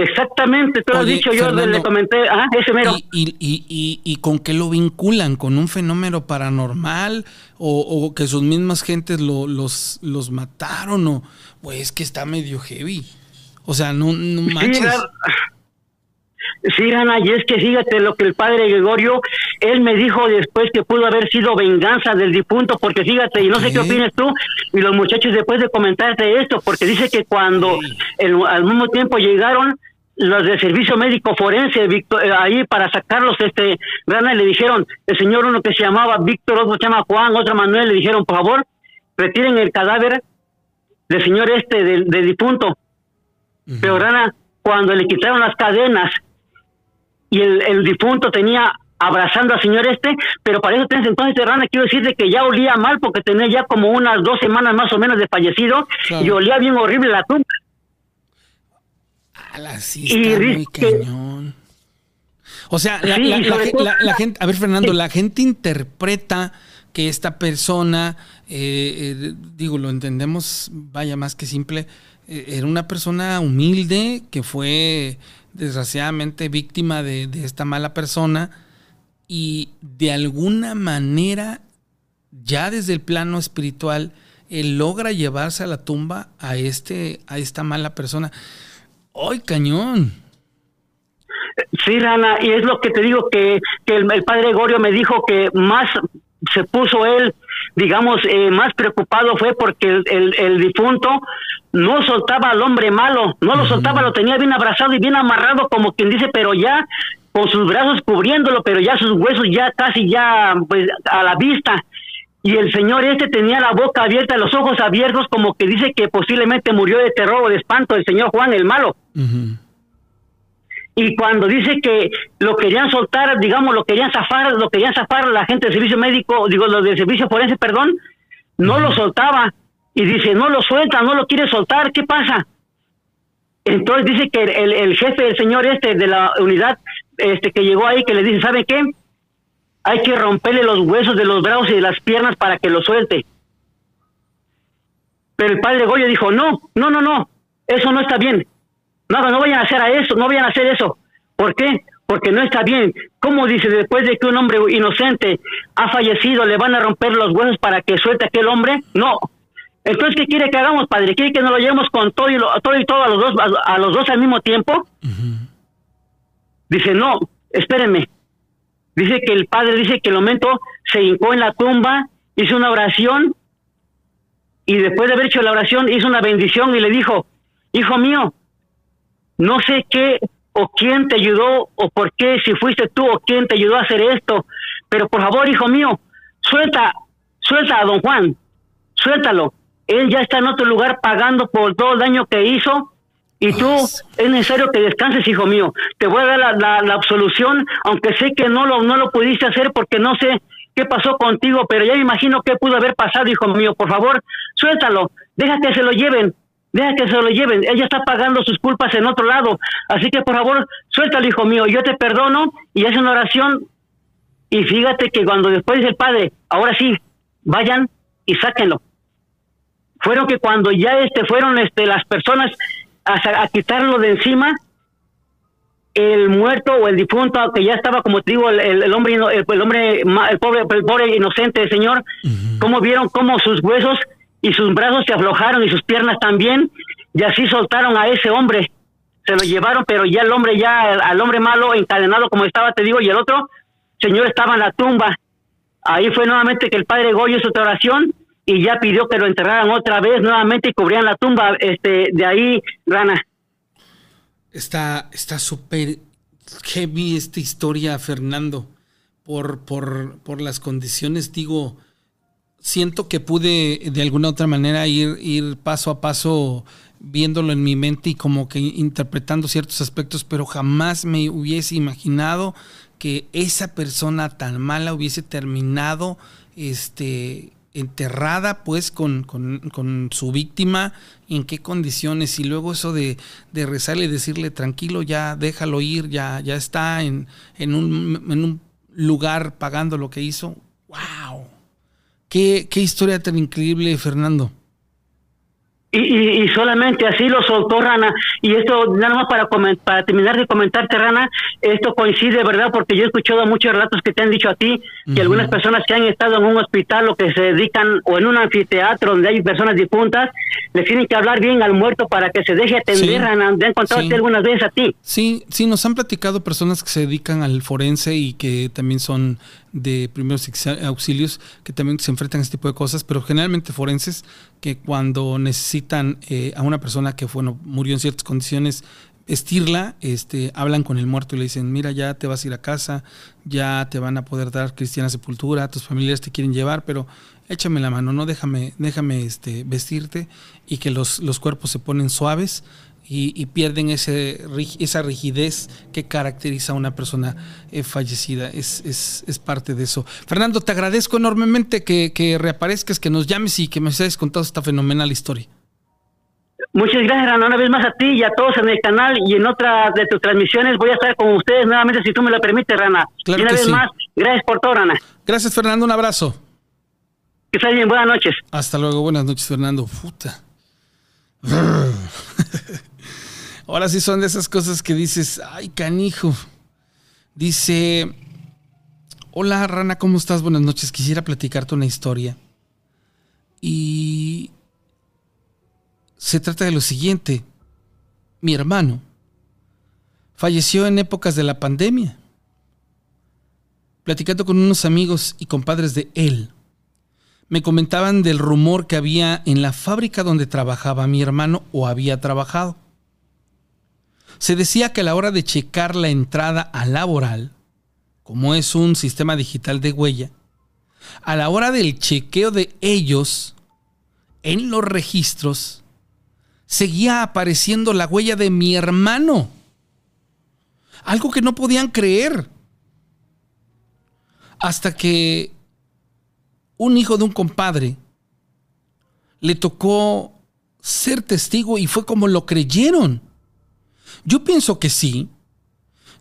Exactamente, tú lo has dicho, yo le comenté, ah, ese mero. Y, y, y, con qué lo vinculan? ¿Con un fenómeno paranormal? ¿O, que sus mismas gentes lo, los, los mataron? ¿O pues que está medio heavy? O sea, no, no manches. Sí, Ana, y es que fíjate lo que el padre Gregorio, él me dijo después que pudo haber sido venganza del difunto, porque fíjate, y no sé qué opinas tú, y los muchachos después de comentarte esto, porque dice que cuando al mismo tiempo llegaron los del servicio médico forense eh, ahí para sacarlos, este, Rana, le dijeron, el señor uno que se llamaba Víctor, otro se llama Juan, otro Manuel, le dijeron, por favor, retiren el cadáver del señor este, del, difunto. Pero Rana, cuando le quitaron las cadenas y el, el difunto tenía abrazando al señor este, pero para eso tienes entonces, Rana, quiero decirte que ya olía mal porque tenía ya como unas dos semanas más o menos de fallecido y olía bien horrible la tumba. Muy cañón. O sea, la, gente, a ver Fernando, la gente interpreta que esta persona, eh, eh, digo, lo entendemos, vaya más que simple, eh, era una persona humilde que fue desgraciadamente víctima de, esta mala persona y de alguna manera, ya desde el plano espiritual, él logra llevarse a la tumba a, este, a esta mala persona. ¡Ay, cañón! Sí, Rana, y es lo que te digo que, que el, padre Gorio me dijo que más se puso él, digamos, eh, más preocupado fue porque el, el, difunto no soltaba al hombre malo, no lo soltaba, lo tenía bien abrazado y bien amarrado, como quien dice, pero ya con sus brazos cubriéndolo, pero ya sus huesos ya casi ya pues a la vista. Y el señor este tenía la boca abierta, los ojos abiertos, como que dice que posiblemente murió de terror o de espanto el señor Juan el malo y cuando dice que lo querían soltar, digamos, lo querían zafar, lo querían zafar la gente del servicio médico, digo, los del servicio forense, perdón, no lo soltaba. Y dice, no lo suelta, no lo quiere soltar, ¿qué pasa? Entonces dice que el, el jefe, el señor este de la unidad, este que llegó ahí, que le dice, ¿sabe qué? Hay que romperle los huesos de los brazos y de las piernas para que lo suelte. Pero el padre Goyo dijo, no, no, no, no, eso no está bien. No, no vayan a hacer a eso, no vayan a hacer eso. ¿Por qué? Porque no está bien. ¿Cómo dice después de que un hombre inocente ha fallecido, le van a romper los huesos para que suelte a aquel hombre? No. Entonces, ¿qué quiere que hagamos, padre? ¿Quiere que nos lo llevemos con todo y, todo, y todo a los dos, a, los dos al mismo tiempo? Dice, no, espérenme. Dice que el padre dice que el momento se hincó en la tumba, hizo una oración y después de haber hecho la oración hizo una bendición y le dijo, hijo mío, no sé qué o quién te ayudó o por qué, si fuiste tú o quién te ayudó a hacer esto, pero por favor, hijo mío, suelta, suelta a don Juan, suéltalo. Él ya está en otro lugar pagando por todo el daño que hizo y tú es necesario que descanses, hijo mío. Te voy a dar la, la, absolución, aunque sé que no lo, no lo pudiste hacer porque no sé qué pasó contigo, pero ya me imagino qué pudo haber pasado, hijo mío. Por favor, suéltalo, deja que se lo lleven. Deja que se lo lleven. Ella está pagando sus culpas en otro lado. Así que por favor, suéltalo, hijo mío. Yo te perdono y hace una oración. Y fíjate que cuando después dice el padre, ahora sí, vayan y sáquenlo. Fueron que cuando ya este fueron este las personas a, quitarlo de encima, el muerto o el difunto que ya estaba como te digo el, hombre el, hombre el pobre el pobre inocente señor cómo vieron cómo sus huesos y sus brazos se aflojaron y sus piernas también, y así soltaron a ese hombre. Se lo llevaron, pero ya el hombre, ya al hombre malo encadenado como estaba, te digo, y el otro señor estaba en la tumba. Ahí fue nuevamente que el padre Goyo hizo otra oración y ya pidió que lo enterraran otra vez nuevamente y cubrían la tumba este de ahí, Rana. Está está súper heavy esta historia, Fernando, por, por, por las condiciones, digo, siento que pude de alguna otra manera ir, ir paso a paso viéndolo en mi mente y como que interpretando ciertos aspectos, pero jamás me hubiese imaginado que esa persona tan mala hubiese terminado este, enterrada pues con, con, su víctima, en qué condiciones, y luego eso de, de, rezarle y decirle tranquilo, ya déjalo ir, ya, ya está en, en, un, en un lugar pagando lo que hizo. ¡Wow! Qué, qué historia tan increíble, Fernando. Y, y, solamente así lo soltó Rana. Y esto, nada más para, para terminar de comentarte, Rana, esto coincide, ¿verdad? Porque yo he escuchado muchos relatos que te han dicho a ti, que algunas personas que han estado en un hospital o que se dedican, o en un anfiteatro donde hay personas difuntas, le tienen que hablar bien al muerto para que se deje atender, Rana. ¿Te han contado algunas veces a ti? Sí, sí, nos han platicado personas que se dedican al forense y que también son de primeros auxilios que también se enfrentan a este tipo de cosas, pero generalmente forenses que cuando necesitan eh, a una persona que bueno, murió en ciertas condiciones estirla, este, hablan con el muerto y le dicen, mira, ya te vas a ir a casa, ya te van a poder dar cristiana sepultura, tus familiares te quieren llevar, pero échame la mano, no déjame, déjame este, vestirte y que los, los cuerpos se ponen suaves y, pierden ese, esa rigidez que caracteriza a una persona eh, fallecida. Es, es, es, parte de eso. Fernando, te agradezco enormemente que, que, reaparezcas, que nos llames y que me hayas contado esta fenomenal historia. Muchas gracias, Ana, una vez más a ti y a todos en el canal y en otra de tus transmisiones. Voy a estar con ustedes nuevamente si tú me lo permites, Rana. y una vez más, gracias por todo, Rana. Gracias, Fernando. Un abrazo. Que estés bien. Buenas noches. Hasta luego. Buenas noches, Fernando. Puta. [laughs] Ahora sí son de esas cosas que dices, ay, canijo. Dice, hola Rana, ¿cómo estás? Buenas noches. Quisiera platicarte una historia. Y se trata de lo siguiente. Mi hermano falleció en épocas de la pandemia. Platicando con unos amigos y compadres de él, me comentaban del rumor que había en la fábrica donde trabajaba mi hermano o había trabajado. Se decía que a la hora de checar la entrada a laboral, como es un sistema digital de huella, a la hora del chequeo de ellos en los registros, seguía apareciendo la huella de mi hermano. Algo que no podían creer. Hasta que un hijo de un compadre le tocó ser testigo y fue como lo creyeron. Yo pienso que sí.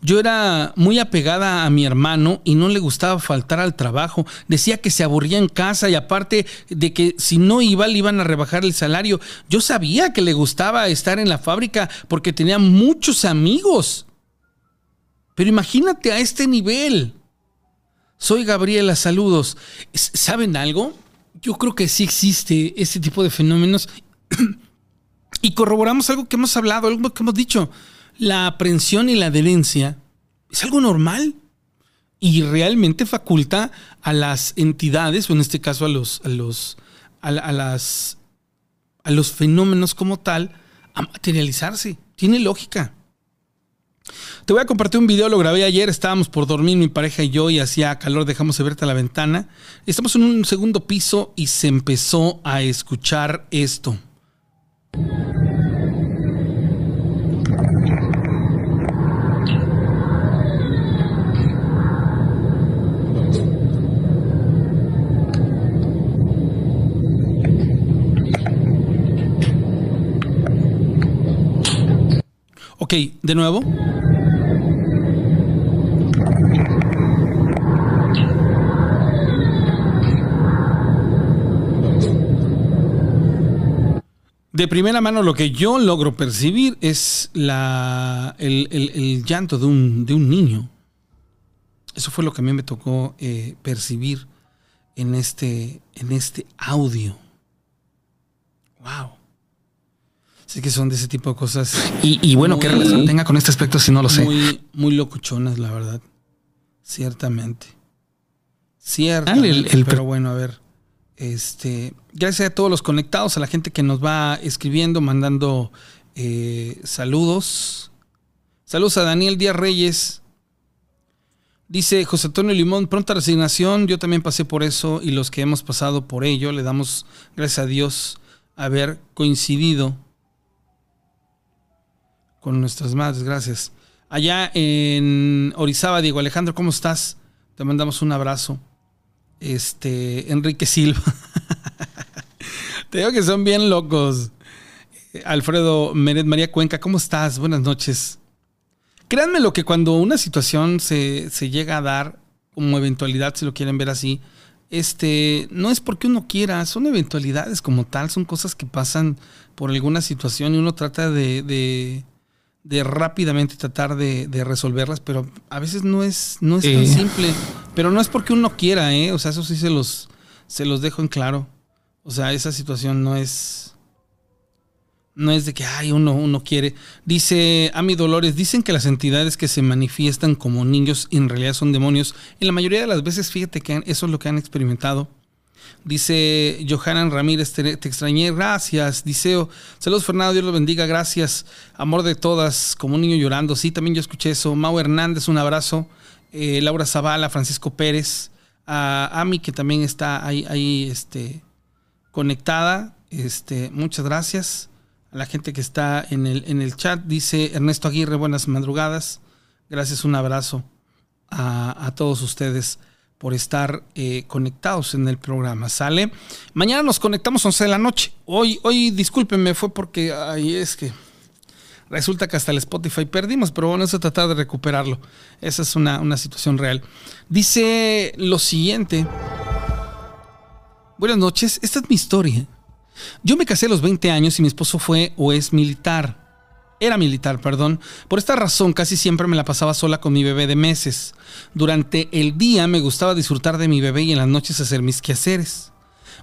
Yo era muy apegada a mi hermano y no le gustaba faltar al trabajo. Decía que se aburría en casa y aparte de que si no iba le iban a rebajar el salario. Yo sabía que le gustaba estar en la fábrica porque tenía muchos amigos. Pero imagínate a este nivel. Soy Gabriela, saludos. ¿Saben algo? Yo creo que sí existe este tipo de fenómenos [clears throat] y corroboramos algo que hemos hablado, algo que hemos dicho. La aprehensión y la adherencia es algo normal y realmente faculta a las entidades, o en este caso a los, a los, a, las, a los fenómenos como tal, a materializarse. Tiene lógica. Te voy a compartir un video, lo grabé ayer, estábamos por dormir mi pareja y yo y hacía calor, dejamos de verte a la ventana. Estamos en un segundo piso y se empezó a escuchar esto. Ok, de nuevo. De primera mano lo que yo logro percibir es la, el, llanto de un, de un, niño. Eso fue lo que a mí me tocó eh, percibir en este, en este audio. Wow. Sí que son de ese tipo de cosas. Y, bueno, ¿qué relación tenga con este aspecto si no lo sé? Muy, muy locuchonas, la verdad. Ciertamente. Ciertamente. pero bueno, a ver. Este, gracias a todos los conectados, a la gente que nos va escribiendo, mandando eh, saludos. Saludos a Daniel Díaz Reyes. Dice José Antonio Limón, pronta resignación. Yo también pasé por eso y los que hemos pasado por ello, le damos gracias a Dios haber coincidido con nuestras madres. Gracias. Allá en Orizaba, Diego Alejandro, ¿cómo estás? Te mandamos un abrazo este, Enrique Silva. Te digo que son bien locos. Alfredo Meret María Cuenca, ¿cómo estás? Buenas noches. Créanme lo que cuando una situación se, llega a dar como eventualidad, si lo quieren ver así, este, no es porque uno quiera, son eventualidades como tal, son cosas que pasan por alguna situación y uno trata de, rápidamente tratar de, resolverlas, pero a veces no es, no es tan simple. Pero no es porque uno quiera, ¿eh? O sea, eso sí se los, se los dejo en claro. O sea, esa situación no es. No es de que, ay, uno, uno quiere. Dice Ami Dolores, dicen que las entidades que se manifiestan como niños en realidad son demonios. En la mayoría de las veces, fíjate que eso es lo que han experimentado. Dice Johanan Ramírez, te, extrañé, gracias. Dice, saludos Fernando, Dios lo bendiga, gracias. Amor de todas, como un niño llorando. Sí, también yo escuché eso. Mau Hernández, un abrazo. Eh, Laura Zavala, Francisco Pérez, a Ami que también está ahí, ahí este, conectada. Este, muchas gracias. A la gente que está en el, en el chat, dice Ernesto Aguirre, buenas madrugadas. Gracias, un abrazo a, todos ustedes por estar eh, conectados en el programa. ¿Sale? Mañana nos conectamos 11 de la noche. Hoy, hoy, discúlpenme, fue porque ahí es que Resulta que hasta el Spotify perdimos, pero bueno, eso tratar de recuperarlo. Esa es una, una situación real. Dice lo siguiente. Buenas noches, esta es mi historia. Yo me casé a los 20 años y mi esposo fue o es militar. Era militar, perdón. Por esta razón casi siempre me la pasaba sola con mi bebé de meses. Durante el día me gustaba disfrutar de mi bebé y en las noches hacer mis quehaceres.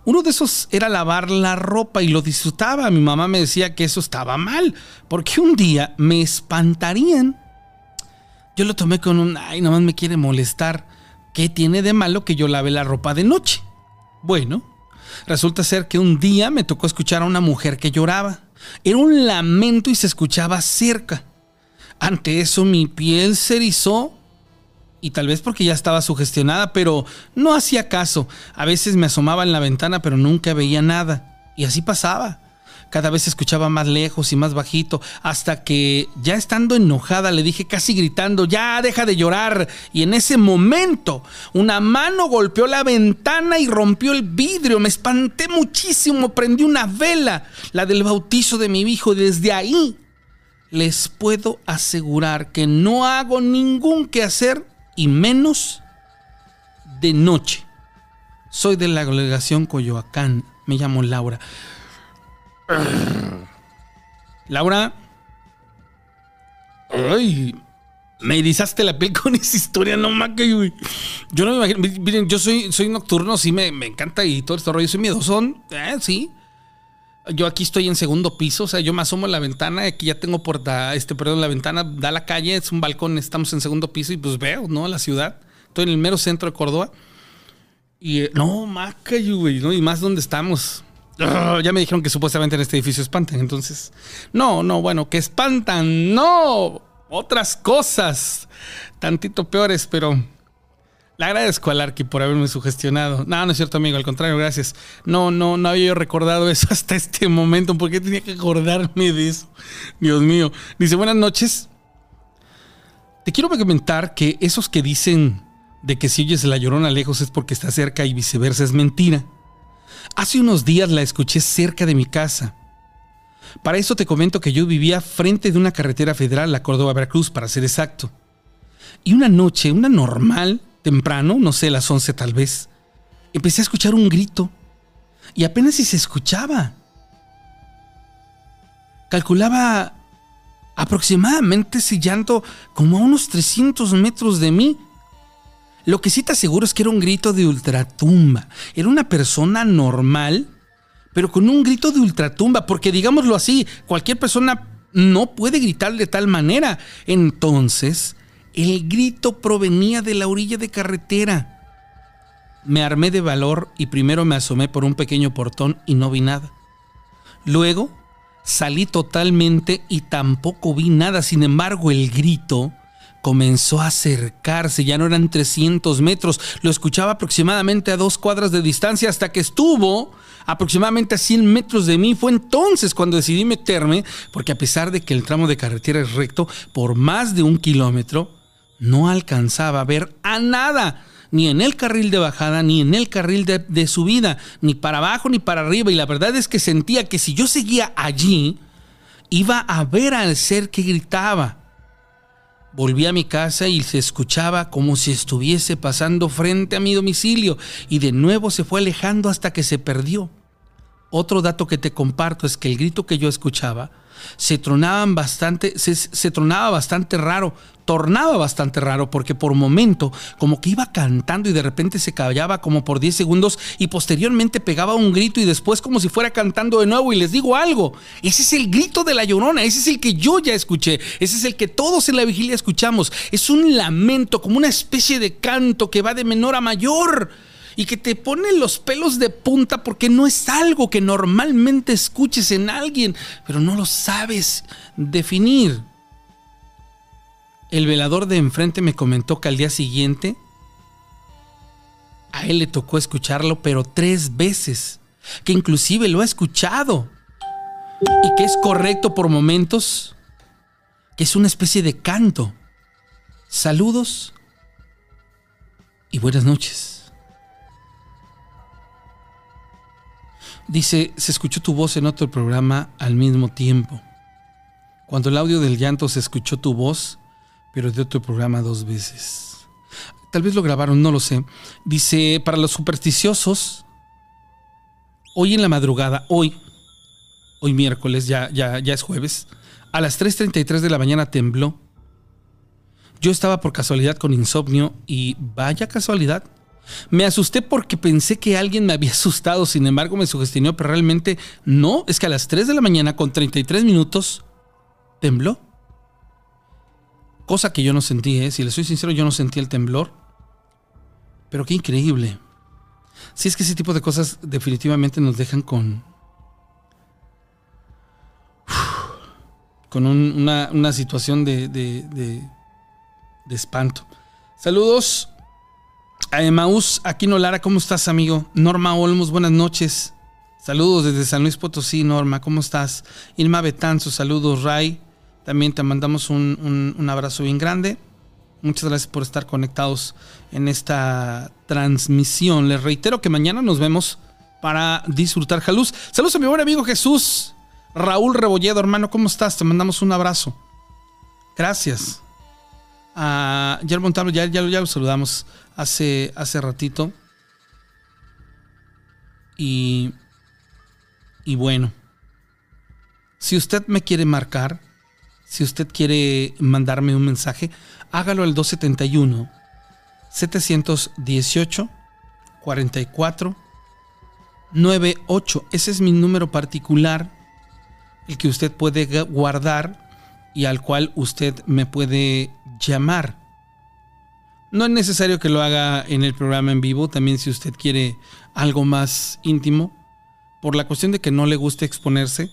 Uno de esos era lavar la ropa y lo disfrutaba. Mi mamá me decía que eso estaba mal, porque un día me espantarían Yo lo tomé con un, ay, nomás me quiere molestar. ¿Qué tiene de malo que yo lave la ropa de noche? Bueno, resulta ser que un día me tocó escuchar a una mujer que lloraba. Era un lamento y se escuchaba cerca. Ante eso mi piel se erizó y tal vez porque ya estaba sugestionada, pero no hacía caso. A veces me asomaba en la ventana, pero nunca veía nada. Y así pasaba. Cada vez se escuchaba más lejos y más bajito, hasta que, ya estando enojada, le dije casi gritando, ya deja de llorar. Y en ese momento, una mano golpeó la ventana y rompió el vidrio. Me espanté muchísimo, prendí una vela, la del bautizo de mi hijo. Desde ahí, les puedo asegurar que no hago ningún quehacer y menos de noche. Soy de la delegación Coyoacán, me llamo Laura. [clears throat] Laura. Ay, me erizaste la piel con [laughs] esa historia, no más Yo no me imagino. Miren, yo soy, soy nocturno, sí me, encanta y todo este rollo. Soy miedosón, eh, sí. Yo aquí estoy en segundo piso, o sea, yo me asomo en la ventana, aquí ya tengo puerta, este, perdón, la ventana da a la calle, es un balcón, estamos en segundo piso y pues veo, ¿no? La ciudad. Estoy en el mero centro de Córdoba. Y eh, no, maca, güey, ¿no? Y más donde estamos. Ah, ya me dijeron que supuestamente en este edificio espantan, entonces. No, no, bueno, que espantan, no. Otras cosas, tantito peores, pero le agradezco al Arqui por haberme sugestionado. No, no es cierto, amigo, al contrario, gracias. No, no, no había yo recordado [laughs] eso hasta este momento. ¿Por qué tenía que acordarme de eso? Dios mío. Dice, buenas noches. Te quiero comentar que esos que dicen de que si oyes la llorona lejos es porque está cerca y viceversa es mentira. Hace unos días la escuché cerca de mi casa. Para eso te comento que yo vivía frente de una carretera federal, la Córdoba-Veracruz, para ser exacto. Y una noche, una normal, temprano, no sé, las 11 tal vez, empecé a escuchar un grito. Y apenas si se escuchaba. Calculaba aproximadamente ese llanto como a unos 300 metros de mí. Lo que sí te aseguro es que era un grito de ultratumba. Era una persona normal, pero con un grito de ultratumba, porque digámoslo así, cualquier persona no puede gritar de tal manera. Entonces, el grito provenía de la orilla de carretera. Me armé de valor y primero me asomé por un pequeño portón y no vi nada. Luego salí totalmente y tampoco vi nada. Sin embargo, el grito comenzó a acercarse, ya no eran 300 metros, lo escuchaba aproximadamente a dos cuadras de distancia hasta que estuvo aproximadamente a 100 metros de mí. Fue entonces cuando decidí meterme, porque a pesar de que el tramo de carretera es recto por más de un kilómetro, no alcanzaba a ver a nada, ni en el carril de bajada, ni en el carril de, subida, ni para abajo ni para arriba. Y la verdad es que sentía que si yo seguía allí, iba a ver al ser que gritaba. Volví a mi casa y se escuchaba como si estuviese pasando frente a mi domicilio y de nuevo se fue alejando hasta que se perdió. Otro dato que te comparto es que el grito que yo escuchaba se tronaban bastante, se, tronaba bastante raro, tornaba bastante raro porque por momento como que iba cantando y de repente se callaba como por 10 segundos y posteriormente pegaba un grito y después como si fuera cantando de nuevo. Y les digo algo, ese es el grito de la llorona, ese es el que yo ya escuché, ese es el que todos en la vigilia escuchamos, es un lamento como una especie de canto que va de menor a mayor y que te pone los pelos de punta porque no es algo que normalmente escuches en alguien, pero no lo sabes definir. El velador de enfrente me comentó que al día siguiente a él le tocó escucharlo, pero tres veces, que inclusive lo ha escuchado y que es correcto por momentos, que es una especie de canto. Saludos y buenas noches. Dice, se escuchó tu voz en otro programa al mismo tiempo. Cuando el audio del llanto se escuchó tu voz, pero de otro programa dos veces. Tal vez lo grabaron, no lo sé. Dice, para los supersticiosos, hoy en la madrugada, hoy, hoy miércoles, ya, ya, ya es jueves, a las 3.33 de la mañana tembló. Yo estaba por casualidad con insomnio y vaya casualidad, me asusté porque pensé que alguien me había [laughs] asustado, sin embargo me sugestionó, pero realmente no, es que a las 3 de la mañana con 33 minutos tembló. Cosa que yo no sentí, ¿eh? si le soy sincero, yo no sentí el temblor. Pero qué increíble. Si es que ese tipo de cosas definitivamente nos dejan con. [sighs] con una, situación de, de, de, espanto. Saludos a Emaús Aquino Lara, ¿cómo estás, amigo? Norma Olmos, buenas noches. Saludos desde San Luis Potosí, Norma, ¿cómo estás? Irma Betanzo, saludos, Ray. También te mandamos un, un abrazo bien grande. Muchas gracias por estar conectados en esta transmisión. Les reitero que mañana nos vemos para disfrutar Jaluz. Saludos a mi buen amigo Jesús. Raúl Rebolledo, hermano, ¿cómo estás? Te mandamos un abrazo. Gracias. A ya, ya, ya lo saludamos hace, hace ratito. Y, y bueno, si usted me quiere marcar, si usted quiere mandarme un mensaje, hágalo al 271 718 44 98. Ese es mi número particular, el que usted puede guardar y al cual usted me puede llamar. No es necesario que lo haga en el programa en vivo, también si usted quiere algo más íntimo, por la cuestión de que no le guste exponerse,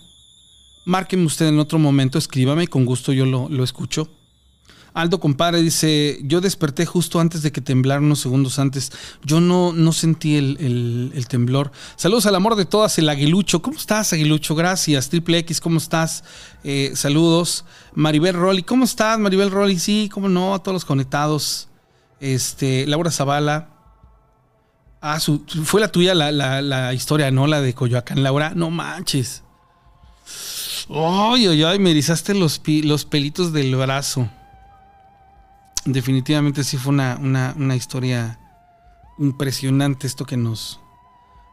márqueme usted en otro momento, escríbame con gusto yo lo, lo escucho. Aldo compadre dice, yo desperté justo antes de que temblara unos segundos antes. Yo no, no sentí el, temblor. Saludos al amor de todas, el aguilucho. ¿Cómo estás, aguilucho? Gracias. Triple X, ¿cómo estás? Eh, saludos. Maribel Rolly, ¿cómo estás, Maribel Rolly? Sí, cómo no, a todos los conectados. Este, Laura Zavala. Ah, fue la tuya la, la, historia, ¿no? La de Coyoacán, Laura. No manches. Ay, ay, ay, me erizaste los, los pelitos del brazo definitivamente sí fue una, historia impresionante esto que nos,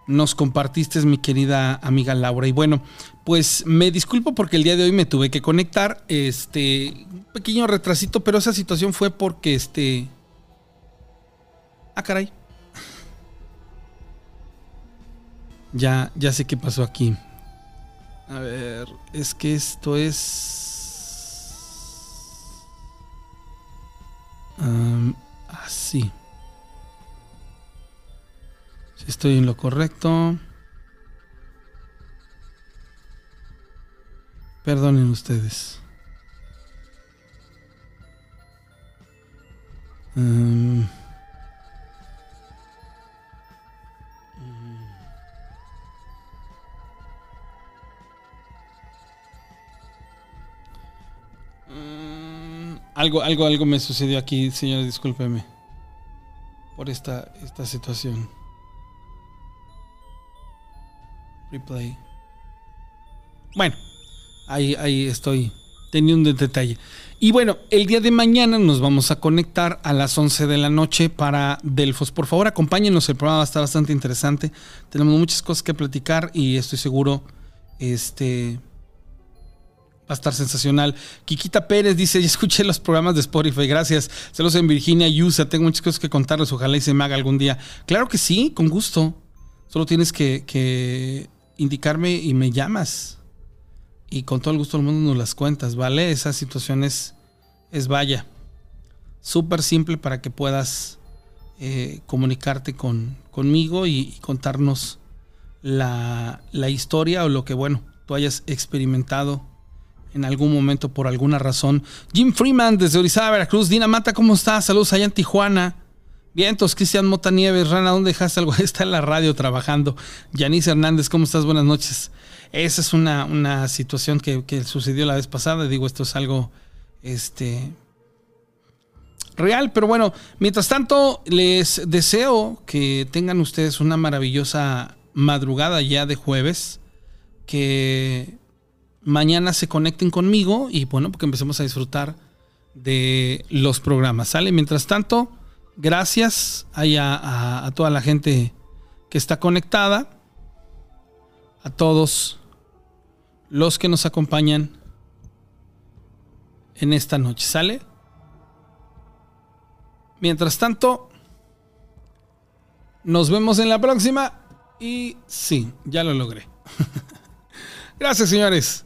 nos compartiste, mi querida amiga Laura. Y bueno, pues me disculpo porque el día de hoy me tuve que conectar. Este, un pequeño retrasito, pero esa situación fue porque este. Ah, caray. Ya, ya sé qué pasó aquí. A ver, es que esto es. Así. Si estoy en lo correcto. Perdonen ustedes. Algo, algo, algo me sucedió aquí, señores, discúlpeme. Por esta, esta situación. Replay. Bueno, ahí, ahí estoy teniendo un detalle. Y bueno, el día de mañana nos vamos a conectar a las 11 de la noche para Delfos. Por favor, acompáñenos, el programa va a estar bastante interesante. Tenemos muchas cosas que platicar y estoy seguro este, a estar sensacional. Kikita Pérez dice, ya escuché los programas de Spotify, gracias. Saludos en Virginia, USA, tengo muchas cosas que contarles, ojalá y se me haga algún día. Claro que sí, con gusto. Solo tienes que, indicarme y me llamas. Y con todo el gusto del mundo nos las cuentas, ¿vale? Esa situación es, vaya. Súper simple para que puedas eh, comunicarte con, conmigo y, contarnos la, la historia o lo que, bueno, tú hayas experimentado en algún momento por alguna razón. Jim Freeman desde Orizaba, Veracruz. Dina Mata, ¿cómo estás? Saludos allá en Tijuana. Vientos, Cristian Mota Nieves, Rana, ¿dónde dejaste algo? [laughs] Está en la radio trabajando. Yanis Hernández, ¿cómo estás? Buenas noches. Esa es una, una situación que, que, sucedió la vez pasada. Digo, esto es algo este, real, pero bueno, mientras tanto, les deseo que tengan ustedes una maravillosa madrugada ya de jueves. Que mañana se conecten conmigo y bueno, porque empecemos a disfrutar de los programas. ¿Sale? Mientras tanto, gracias a, a, toda la gente que está conectada, a todos los que nos acompañan en esta noche. ¿Sale? Mientras tanto, nos vemos en la próxima y sí, ya lo logré. [laughs] Gracias, señores.